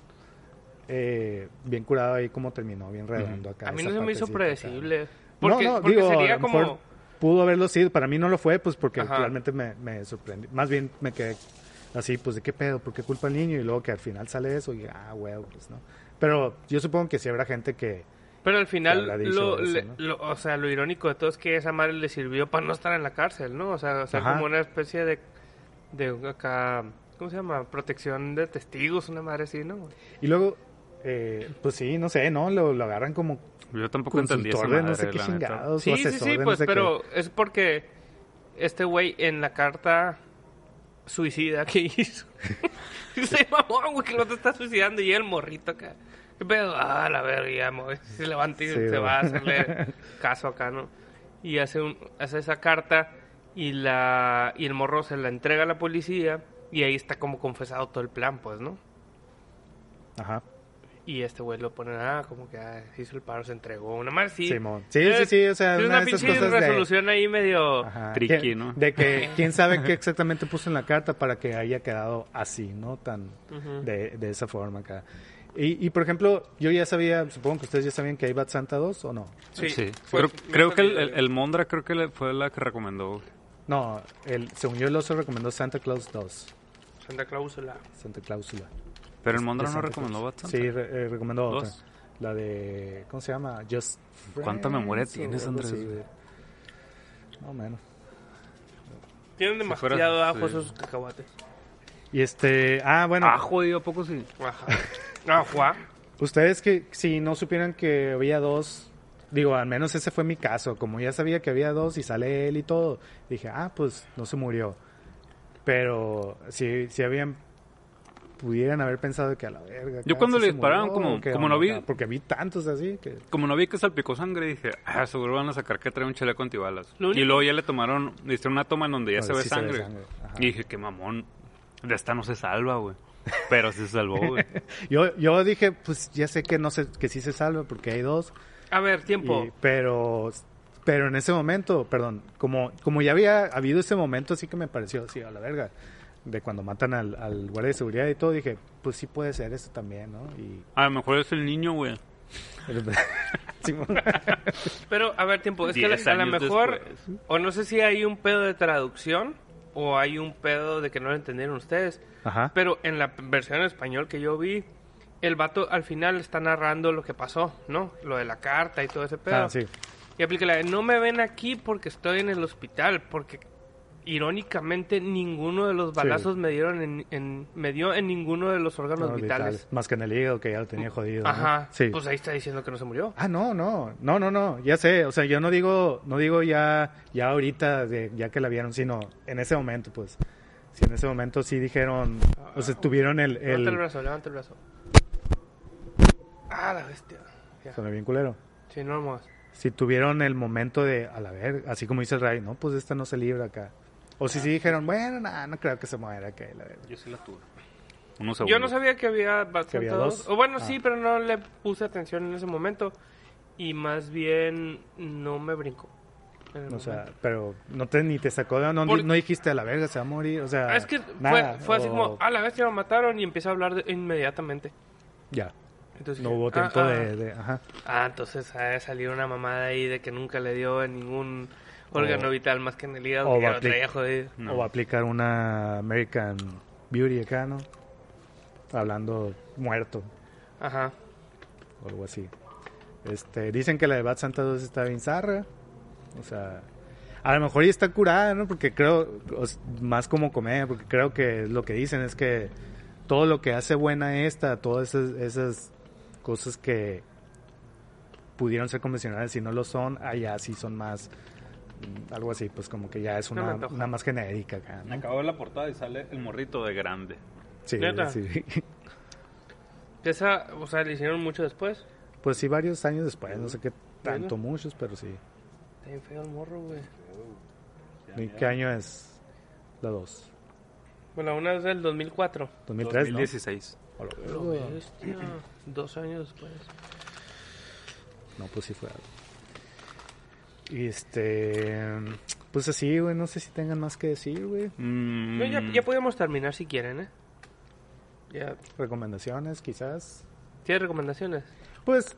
eh, bien curado ahí como terminó, bien redondo acá.
A mí no se me hizo
acá.
predecible. Porque,
no, no,
porque
digo,
sería como...
pudo haberlo sido, para mí no lo fue, pues porque
Ajá.
realmente me, me sorprendió. Más bien me quedé así, pues de qué pedo, por qué culpa al niño y luego que al final sale eso y ah, huevo, pues no. Pero yo supongo que sí habrá gente que
Pero al final, lo,
eso,
le-
¿no?
lo- o sea, lo irónico de todo es que esa madre le sirvió para no estar en la cárcel, ¿no? O sea, o sea como una especie de, de acá, ¿cómo se llama? Protección de testigos, una madre así, ¿no?
y luego eh, pues sí, no sé, no, lo, lo agarran como
yo tampoco entendí esa madre
no sé qué chingados,
Sí, sí, sí,
no
pues,
qué.
pero es porque este güey en la carta suicida que hizo, se mamó, güey, que el otro está suicidando y el morrito acá. ¿Qué pedo? Ah, la verga, ya, mo- se levanta y
Sí,
se
güey.
va a hacerle caso acá, ¿no? Y hace, un, hace esa carta y, la, y el morro se la entrega a la policía y ahí está como confesado todo el plan, pues, ¿no?
Ajá.
Y este güey lo pone, ah, como que ah, hizo el paro, se entregó. Una más sí.
Simón. Sí, sí, sí, o sea,
es
una
una
de esas
resolución ahí medio...
Ajá,
Tricky,
que-
¿no?
De que quién sabe qué exactamente puso en la carta para que haya quedado así, ¿no? Tan de, de esa forma acá. Y, y, por ejemplo, yo ya sabía, supongo que ustedes ya sabían que hay Bad Santa 2 o no.
Sí.
Sí. Creo, que el, el- el Mondra creo que fue la que recomendó.
No, el, según yo, el oso recomendó Santa Claus 2.
Santa Cláusula.
Santa Cláusula.
Pero el Mondra no
Santa
recomendó Santa.
Sí, re- eh, recomendó
Dos.
otra. La de. ¿Cómo se llama? Just.
¿Cuánta memoria
Friends
tienes, Andrés?
Más o menos.
Tienen
Si
demasiado
fuera-
ajo
sí.
esos cacahuates.
Y este. Ah, bueno.
Ah, jodido, ¿a poco sí?
Ajá. Ajá.
Ustedes que si no supieran que había dos, digo, al menos ese fue mi caso, como ya sabía que había dos y sale él y todo, dije, ah, pues no se murió. Pero si, si habían, pudieran haber pensado que a la verga.
Yo cuando le dispararon,
murió,
como-
¿o qué
como
onda
no vi-?
Porque vi tantos así que...
Como no vi que salpicó sangre, dije, ah, seguro van a sacar que trae un chaleco antibalas.
Lo
Y luego ya le tomaron, le hicieron una toma en donde ya se ve
sí se ve
sangre. Y dije, qué mamón, de esta no se salva, güey. Pero sí se salvó, güey.
Yo, yo dije, pues ya sé que no sé, que sí se salva porque hay dos,
A ver, tiempo.
y- pero... Pero en ese momento, perdón, como, como ya había habido ese momento, sí que me pareció así a la verga. De cuando matan al, al guardia de seguridad y todo, dije, pues sí puede ser eso también, ¿no? Y
A lo mejor es el niño, güey.
Pero, a ver, tiempo. Es que a lo mejor,
después.
o no sé si hay un pedo de traducción, o hay un pedo de que no lo entendieron ustedes.
Ajá.
Pero en la versión en español que yo vi, el vato al final está narrando lo que pasó, ¿no? Lo de la carta y todo ese pedo.
Ah, sí.
Y aplica la de, no me ven aquí porque estoy en el hospital, porque irónicamente ninguno de los balazos me dieron en, en- me dio en ninguno de los órganos
No,
vitales.
vitales. Más que en el hígado, que ya lo tenía jodido. ¿no?
Ajá.
Sí.
Pues ahí está diciendo que no se murió.
Ah, no, no, no, no, no, ya sé, o sea, yo no digo, no digo ya, ya ahorita, de, ya que la vieron, sino en ese momento, pues, si en ese momento sí dijeron, o sea, tuvieron el,
Levanta el brazo, levanta el brazo. Ah, la bestia. Ya.
suena bien culero,
Sí, no muevas.
si tuvieron el momento de, a la ver, así como dice el Ray, no, pues esta no se libra acá, o si sí dijeron, bueno, no, no creo que se muera, que la verga.
Yo sí la tuve. Unos
Yo no sabía que había bastante
había
dos. O bueno,
Ah.
sí, pero no le puse atención en ese momento. Y más bien no me brincó.
O sea,
momento.
pero no te ni te sacó de no,
Por-
no dijiste a la verga se va a morir, o sea,
es que
nada,
fue, fue así como, ah, la bestia lo mataron y empecé a hablar de- inmediatamente.
ya,
Entonces
no
dije,
hubo
ah,
tiempo
ah.
de, de- ajá.
Ah, entonces ha salir una mamada ahí de que nunca le dio en ningún órgano
O-
vital más que en el hígado,
o
que
va
lo
a apli-
traía jodido.
No.
O va a aplicar una American Beauty acá, ¿no? Hablando muerto
Ajá.
o algo así. Este, dicen que la de Bad Santa 2 está bien zarra. O sea, a lo mejor ya está curada, ¿no? Porque creo, más como comedia, porque creo que lo que dicen es que todo lo que hace buena esta, todas esas, esas cosas que pudieron ser convencionales, si no lo son, allá sí son más, algo así, pues como que ya es una, una más genérica acá, ¿no?
Acabo de la portada y sale el morrito de grande.
Sí,
¿Neta?
sí.
Esa, o sea, le hicieron mucho después.
Pues sí, varios años después, no sé qué tanto,
Bueno.
muchos, pero sí.
Está bien feo el morro, güey.
¿Y ¿Qué año es la 2?
Bueno, una es del 2004.
2003,
2016.
¿no? Lo.
Dos años después.
No, pues sí fue algo. Y este... Pues así, güey, no sé si tengan más que decir, güey.
Mm,
No, ya, ya podemos terminar si quieren, ¿eh? Ya.
Recomendaciones, quizás.
¿Tienes recomendaciones?
Pues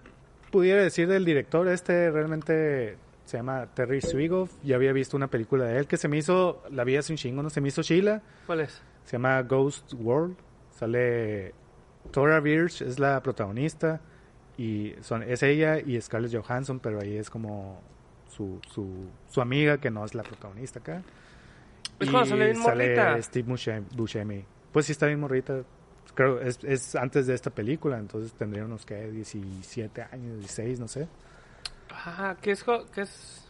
pudiera decir del director este, realmente se llama Terry Swigoff. Ya había visto una película de él que se me hizo, la vi hace un chingo, ¿no? Se me hizo Sheila.
¿Cuál es?
Se llama Ghost World. Sale Tora Birch, es la protagonista. Y son, es ella y Scarlett Johansson, pero ahí es como su, su, su amiga que no es la protagonista acá.
Es
Y
sale bien morrita.
Steve Buscemi. Buscemi. Pues sí está bien morrita. Creo es, es antes de esta película, entonces tendría unos que 17 años, 16, no sé.
Ah, ¿qué es? ¿Qué es?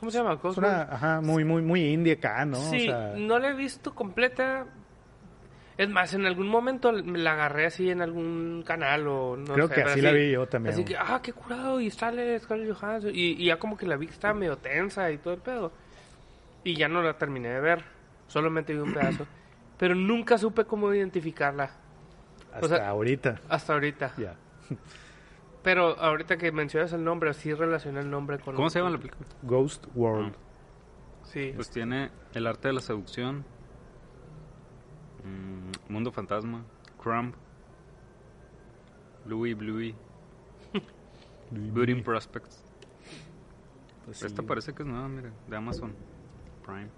¿Cómo se llama?
Es
Ghost
una, ajá, muy, muy, muy indie acá, ¿no?
Sí,
O sea,
no la he visto completa. Es más, en algún momento me la agarré así en algún canal o no
creo
sé,
que
pero
así la vi yo también.
Así que, ah, qué curado, y sale Scarlett Johansson. Y, y ya como que la vi que estaba medio tensa y todo el pedo. Y ya no la terminé de ver. Solamente vi un pedazo. Pero nunca supe cómo identificarla.
hasta
o sea-
ahorita.
Hasta ahorita.
Ya.
Pero ahorita que mencionas el nombre, sí relacioné el nombre con...
¿Cómo se llama la película?
Ghost World.
Sí.
Pues tiene El arte de la seducción, mm, Mundo fantasma, Crumb, Bluey, Bluey. Building Prospects.
Pues sí.
Esta parece que es nueva, mira, de Amazon Prime.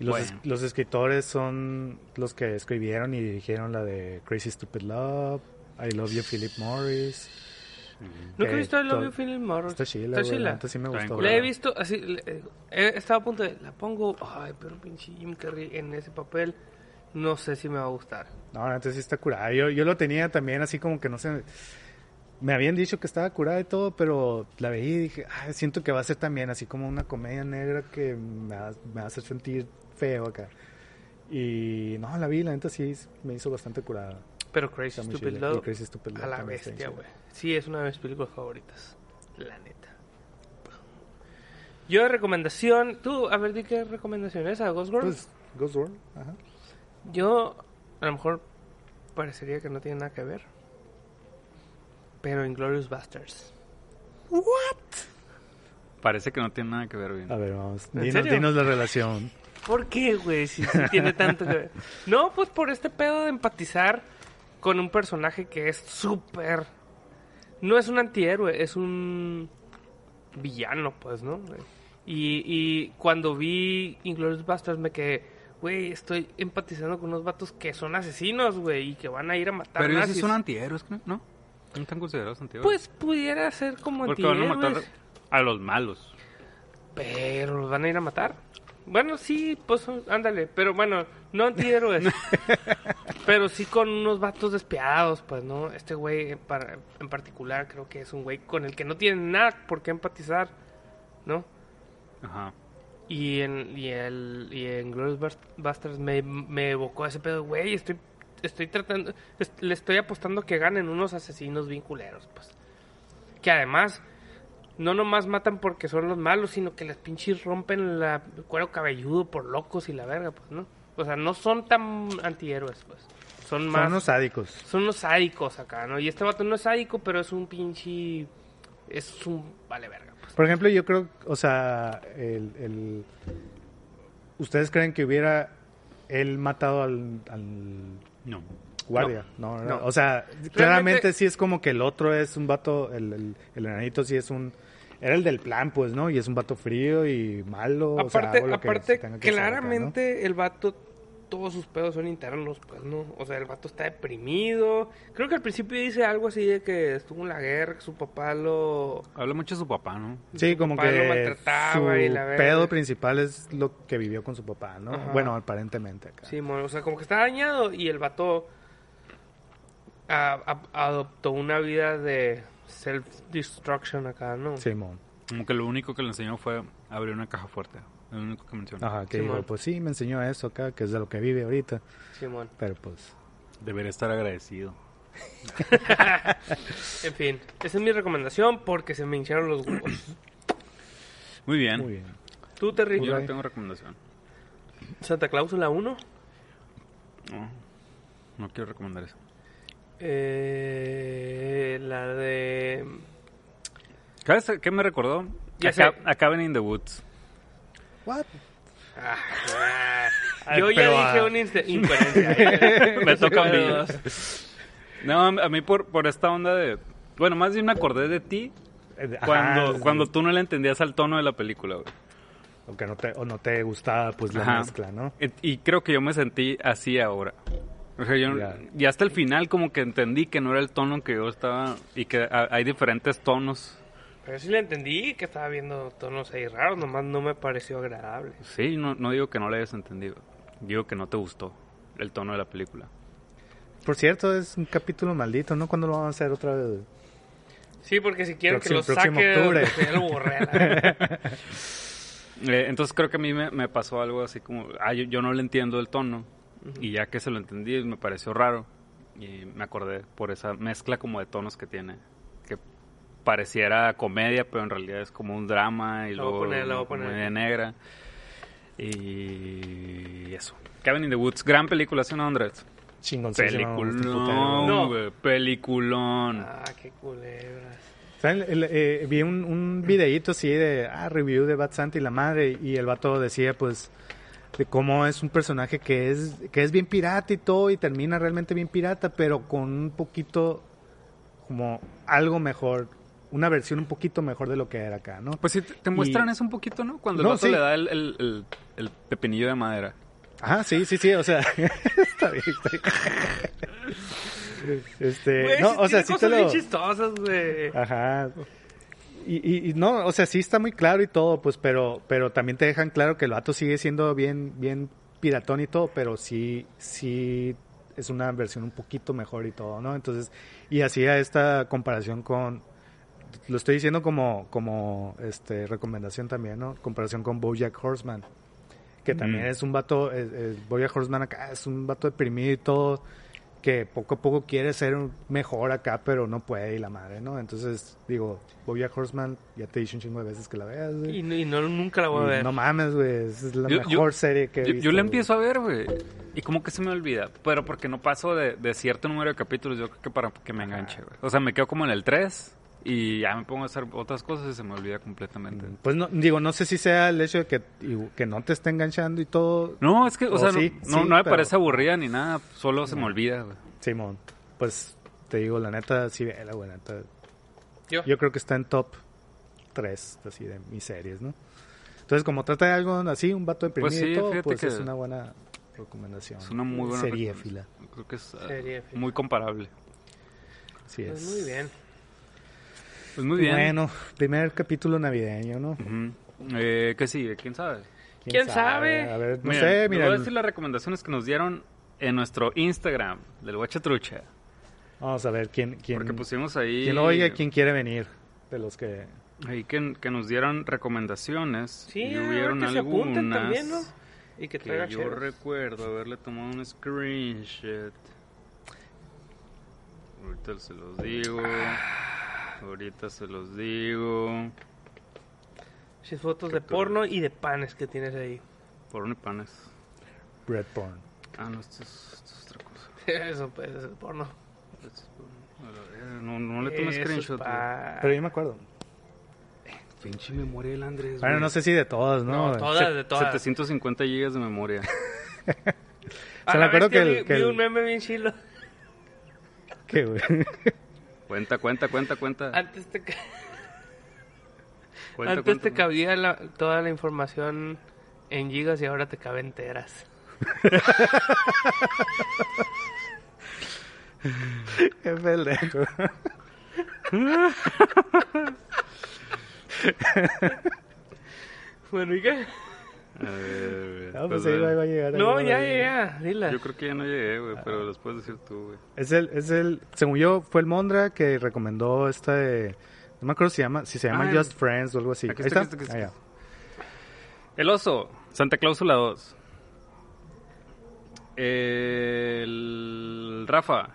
Y los,
Bueno.
es- los escritores son los que escribieron y dirigieron la de Crazy Stupid Love, I Love You, Philip Morris.
Nunca he visto el Love You
chila,
Está
güey,
chila.
la neta sí me gustó.
La he visto así, le- eh, he estado a punto de, la pongo, ay, pero pinche Jim Carrey en ese papel, no sé si me va a gustar.
No, la neta sí está curada. Yo, yo lo tenía también así como que no sé. Me habían dicho que estaba curada y todo, pero la veía y dije, "Ay, siento que va a ser también así como una comedia negra que me va, me va a hacer sentir feo acá. Y no, la vi, la neta sí me hizo bastante curada.
Pero Crazy Stupid Love,
Crazy Stupid Love
a la bestia, güey. Sí, es una de mis películas favoritas, la neta. Yo de recomendación, tú, a ver, di qué recomendación es a Ghost Girl.
Pues, Ghost World, ajá.
Yo, a lo mejor parecería que no tiene nada que ver. Pero Inglorious Bastards.
Parece que no tiene nada que ver bien.
A ver, vamos. Dinos la relación.
¿Por qué, güey? Si, si tiene tanto que ver. No, pues por este pedo de empatizar con un personaje que es súper... No es un antihéroe, es un villano, pues, ¿no? Y, y cuando vi Inglourious Basterds me quedé, güey, estoy empatizando con unos vatos que son asesinos, güey, y que van a ir a matar
Pero ellos
nazis.
son antihéroes, ¿no? ¿no? ¿No están considerados antihéroes?
Pues pudiera ser como
Porque van a
antihéroes.
matar a los malos.
Pero los van a ir a matar. Bueno, sí, pues ándale, pero bueno, no antihéroes. pero sí con unos vatos despiadados, pues, ¿no? Este güey en, par- en particular creo que es un güey con el que no tiene nada por qué empatizar, ¿no?
Ajá.
Y en, y el, y en Glorious Bastards me, me evocó ese pedo, güey, estoy, estoy tratando, le estoy apostando que ganen unos asesinos bien culeros, pues. Que además, no nomás matan porque son los malos, sino que les pinches rompen la, el cuero cabelludo por locos y la verga, pues, ¿no? O sea, no son tan antihéroes, pues. Son más...
Son unos sádicos.
Son unos sádicos acá, ¿no? Y este vato no es sádico, pero es un pinche... Es un... Vale verga, pues.
Por ejemplo, yo creo, o sea, el, el- ¿ustedes creen que hubiera él matado al, al
No.
guardia? No, no,
No.
O sea, claramente sí es como que el otro es un vato, el, el, el enanito sí es un... Era el del plan, pues, ¿no? Y es un vato frío y malo. o sea,
Aparte,
que
aparte claramente el vato, todos sus pedos son internos, pues, ¿no? O sea, el vato está deprimido. Creo que al principio dice algo así de que estuvo en la guerra, que su papá lo...
Habla mucho de su papá, ¿no?
Sí,
su
como
papá lo
que
maltrataba
su
y la
pedo principal es lo que vivió con su papá, ¿no?
Ajá.
Bueno, aparentemente acá.
Sí, mo- o sea, como que está dañado y el vato a- a- adoptó una vida de self-destruction acá, ¿no?
Simón.
Como que lo único que le enseñó fue abrir una caja fuerte. Es lo único que menciona.
Ajá, que
Simón.
dijo, pues sí, me enseñó eso acá, que es de lo que vive ahorita.
Simón.
Pero pues...
Debería estar agradecido.
En fin, esa es mi recomendación porque se me hincharon los huevos.
Muy bien.
Muy bien.
¿Tú, Terry?
Yo no tengo recomendación.
Santa Cláusula 1.
No, no quiero recomendar eso.
Eh, la de...
¿Sabes qué me recordó?
Ya
a,
sé.
In the Woods.
What?
Ah,
Ay,
yo ya
pero,
dije
ah.
una incoherencia.
Me toca a mí. No, a mí por, por esta onda de... Bueno, más bien me acordé de ti
Eh, ajá,
cuando,
sí.
cuando tú no le entendías al tono de la película, güey.
O que no te, o no te gustaba, pues, la
Ajá.
mezcla, ¿no?
Y, y creo que yo me sentí así ahora. O sea, yo,
Ya.
y hasta el final como que entendí que no era el tono que yo estaba... Y que a- hay diferentes tonos.
Pero sí le entendí que estaba viendo tonos ahí raros, nomás no me pareció agradable.
Sí, no, no digo que no le hayas entendido. Digo que no te gustó el tono de la película.
Por cierto, es un capítulo maldito, ¿no? ¿Cuándo lo vamos a hacer otra vez?
Sí, porque si quieren que
Próximo-
lo saque,
octubre.
ya lo borré.
Eh, entonces creo que a mí me, me pasó algo así como, ah, yo, yo no le entiendo el tono. Y ya que se lo entendí, me pareció raro. Y me acordé por esa mezcla como de tonos que tiene. Pareciera comedia, pero en realidad es como un drama y
La voy a
luego
poner, la voy a
una
poner.
comedia negra. Y eso. Cabin in the Woods, gran película, ¿sí no, Andrés?
Este putero.
Peliculón,
No.
güey, peliculón.
ah, qué culebras.
¿Saben? El- eh, vi un, un videíto así de ah, review de Bad Santa y la madre y el vato decía pues de cómo es un personaje que es que es bien pirata y todo y termina realmente bien pirata, pero con un poquito como algo mejor, una versión un poquito mejor de lo que era acá, ¿no?
Pues sí, te muestran eso un poquito, ¿no? Cuando
No,
el vato
sí.
le da el, el, el- el pepinillo de madera.
Ah, sí, sí, sí, o sea, está bien, está bien. Este,
Güey,
no,
sí
o sea, sí te
cosas
lo...
bien chistosas, güey.
Ajá. Y, y- y no, o sea, sí está muy claro y todo, pues, pero, pero también te dejan claro que el vato sigue siendo bien, bien piratón y todo, pero sí, sí es una versión un poquito mejor y todo, ¿no? Entonces, y hacía esta comparación con, lo estoy diciendo como, como, este, recomendación también, ¿no? Comparación con BoJack Horseman, que también
Mm.
es un vato, eh, eh, BoJack Horseman acá es un vato deprimido y todo, que poco a poco quiere ser un- mejor acá, pero no puede y la madre, ¿no? Entonces, digo, BoJack Horseman, ya te he dicho un chingo de veces que la veas, güey.
Y, no- y no, nunca la voy a
Y
ver.
No mames, güey, esa es la
Yo-
mejor
yo-
serie que he
Yo,
visto.
yo la
güey.
empiezo a ver, güey. Y como que se me olvida. Pero porque no paso de, de cierto número de capítulos, yo creo que para que me enganche, güey. O sea, me quedo como en el 3 y ya me pongo a hacer otras cosas y se me olvida completamente.
Pues no, digo, no sé si sea el hecho de que, que no te esté enganchando y todo.
No, es que, o sea,
sí,
no, no,
sí,
no me
pero-
parece aburrida ni nada. Solo se me olvida, güey.
Simón, pues te digo, la neta, sí, vela, güey, neta.
Yo.
Yo creo que está en top 3, así, de mis series, ¿no? Entonces, como trata de algo así, un vato deprimido
Pues sí,
y todo, pues
que
es una buena recomendación.
Es una muy buena
Serie.
Creo que es
Seriéfila.
muy comparable.
Sí
Pues
es.
muy bien.
Pues muy bien.
Bueno, primer capítulo navideño, ¿no?
Ujú. eh, ¿Qué sigue? ¿Quién sabe?
¿Quién sabe?
A ver, no
Miren,
sé, mira.
voy a decir las recomendaciones que nos dieron en nuestro Instagram del Guacha Trucha.
Vamos a ver quién, quién,
Porque pusimos ahí...
quién oye, quién quiere venir. De los que.
Ahí que, que nos dieron recomendaciones.
Sí,
y hubieron
que se
algunas
también, ¿no? Y que
que yo recuerdo haberle tomado un screenshot. Ahorita se los digo. Ahorita se los digo.
Sí, fotos de porno y de panes que tienes ahí.
Por un panes.
Red Porn.
Ah, no, esto es, esto es otra cosa.
Eso pues es el porno.
No, no le tomé
Eso es
screenshot.
pa-
Pero yo me acuerdo.
Pinche memoria del Andrés.
Bueno,
güey.
no sé si de todas, ¿no?
No, todas, de todas.
750 gigas de memoria.
A
me acuerdo que el-
vi,
que
vi
el-
un meme bien chilo.
¿Qué, güey?
Cuenta, cuenta, cuenta, cuenta.
Antes te,
Cuenta,
antes
cuenta,
te cabía la- toda la información en gigas y ahora te cabe enteras.
Qué pendejo.
Bueno, ¿y qué?
A ver,
No, pues
pues,
ahí
a
va,
ver.
va a llegar. ahí
No,
va,
ya,
a llegar.
ya, ya. Dila.
Yo creo que ya no llegué, güey, pero los puedes decir tú, güey.
Es el, es el, según yo, fue el Mondra que recomendó esta de, no me acuerdo si, llama, si se llama
Ah,
Just Friends o algo así.
aquí
Ahí
está,
está.
aquí está, aquí
Ah,
está. El oso, Santa Cláusula 2. El Rafa,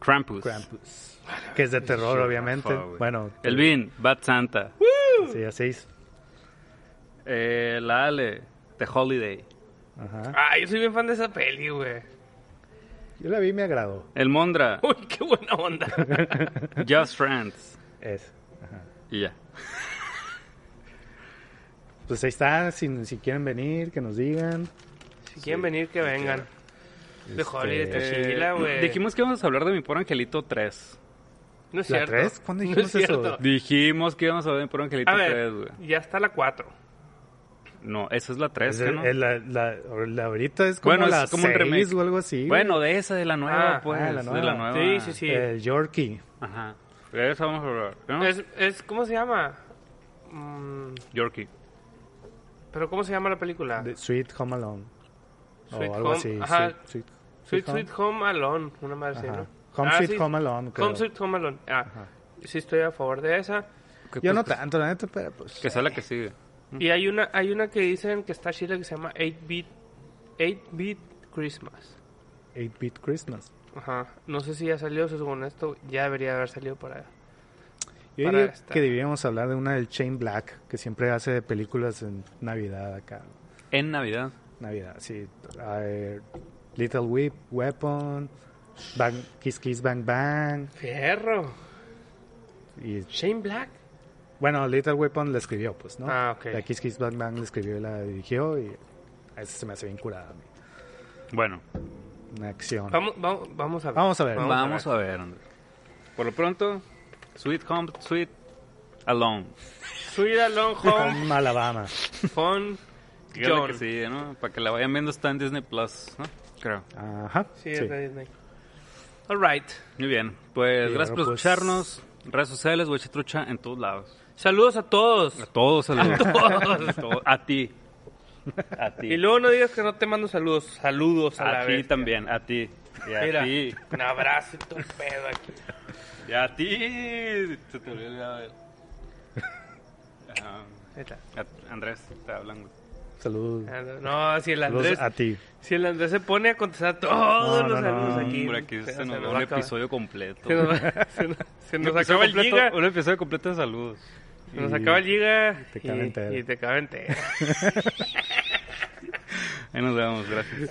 Krampus.
Krampus. Que es de terror,
Rafa,
obviamente.
güey.
bueno,
El Vin, Bad Santa.
sí, así es.
Eh, la Ale, The Holiday.
Ajá.
Ah, yo soy bien fan de esa peli, güey.
Yo la vi y me agradó.
El Mondra,
Uy, qué buena onda.
Just Friends.
Es. Ajá.
Y ya.
Pues ahí está, si, si quieren venir, que nos digan.
Si quieren venir, que vengan. De
Este,
Holiday, está
Eh,
chila, güey.
dijimos que íbamos a hablar de mi pobre angelito 3.
No es
¿La
cierto.
tres? ¿Cuándo
No
dijimos
es
eso?
cierto.
Dijimos que íbamos a ver mi pobre angelito
A
3,
ver,
güey.
ya está la 4.
No, esa es la 3,
Es
¿no?
el- la, la- la ahorita es como
Bueno, es
la
como un
seis
remake.
o algo así.
Bueno, de esa, de la nueva,
Ah,
pues.
ah, la
De
nueva.
la nueva.
Sí, sí, sí.
El Yorkie.
Ajá. De esa vamos a hablar. ¿no?
Es, es, ¿Cómo se llama? Mm,
Yorkie.
¿Pero cómo se llama la película?
de Sweet Home Alone.
Sweet
o algo
Home-
así.
ajá.
Sweet, Sweet,
Sweet Sweet Home Alone, una madre así,
Ajá.
¿no?
Home
Ah,
Sweet
sí.
Home Alone. creo.
Home Sweet Home Alone. Ah, sí estoy a favor de esa.
Yo
pues,
no tanto, la neta, pero pues.
Que sea la que sigue.
Y hay una hay una que dicen que está chida que se llama 8-Bit 8-Bit Christmas.
8-Bit Christmas.
Ajá. No sé si ya salió, según esto, ya debería haber salido para...
Yo
Para
diría
esta.
que deberíamos hablar de una del Shane Black, que siempre hace películas en Navidad acá.
En Navidad.
Navidad, sí. Little Whip, Weapon, Bang, Kiss Kiss Bang Bang.
Fierro.
Y,
Shane Black.
Bueno, Little Weapon la escribió, pues, ¿no?
Ah, ok.
La Kiss Kiss Bang Bang la escribió y la dirigió. Y Esa se me hace bien curada a mí.
Bueno,
Una acción.
Vamos, vamos, vamos a ver.
Vamos a ver.
vamos, a ver. Andrés. Por lo pronto, Sweet Home, Sweet Alone.
Sweet Alone Home
Con Alabama.
Dígale
John.
que sí, ¿no? Para que la vayan viendo está en Disney Plus, ¿no? Creo.
Ajá.
Sí, es de Disney. All right.
Muy bien. Pues
Y
gracias por
pues-
escucharnos. Redes sociales, Trucha en todos lados.
Saludos a todos.
A todos, saludos.
A todos.
A ti. A ti.
Y luego no digas que no te mando saludos. Saludos a,
a
la
ti
bestia.
también, a ti. Y a
Mira,
ti.
un abrazo y todo el pedo aquí.
Y a ti. Se te olvidó a ver. Ah,
Ahí está.
a- Andrés, te hablan. güey.
Saludos.
No, si el
Saludos
Andrés,
a ti.
si el Andrés se pone a contestar todos
No,
los
no, no.
saludos aquí.
Hombre, aquí
se-
nos va un
acabar.
episodio completo.
Se nos, se nos- se
Un
nos
episodio
acaba el giga.
Un episodio completo de saludos.
Se nos acaba el giga.
te cabe
y,
entero.
y te cabe entero.
Ahí nos vemos, gracias.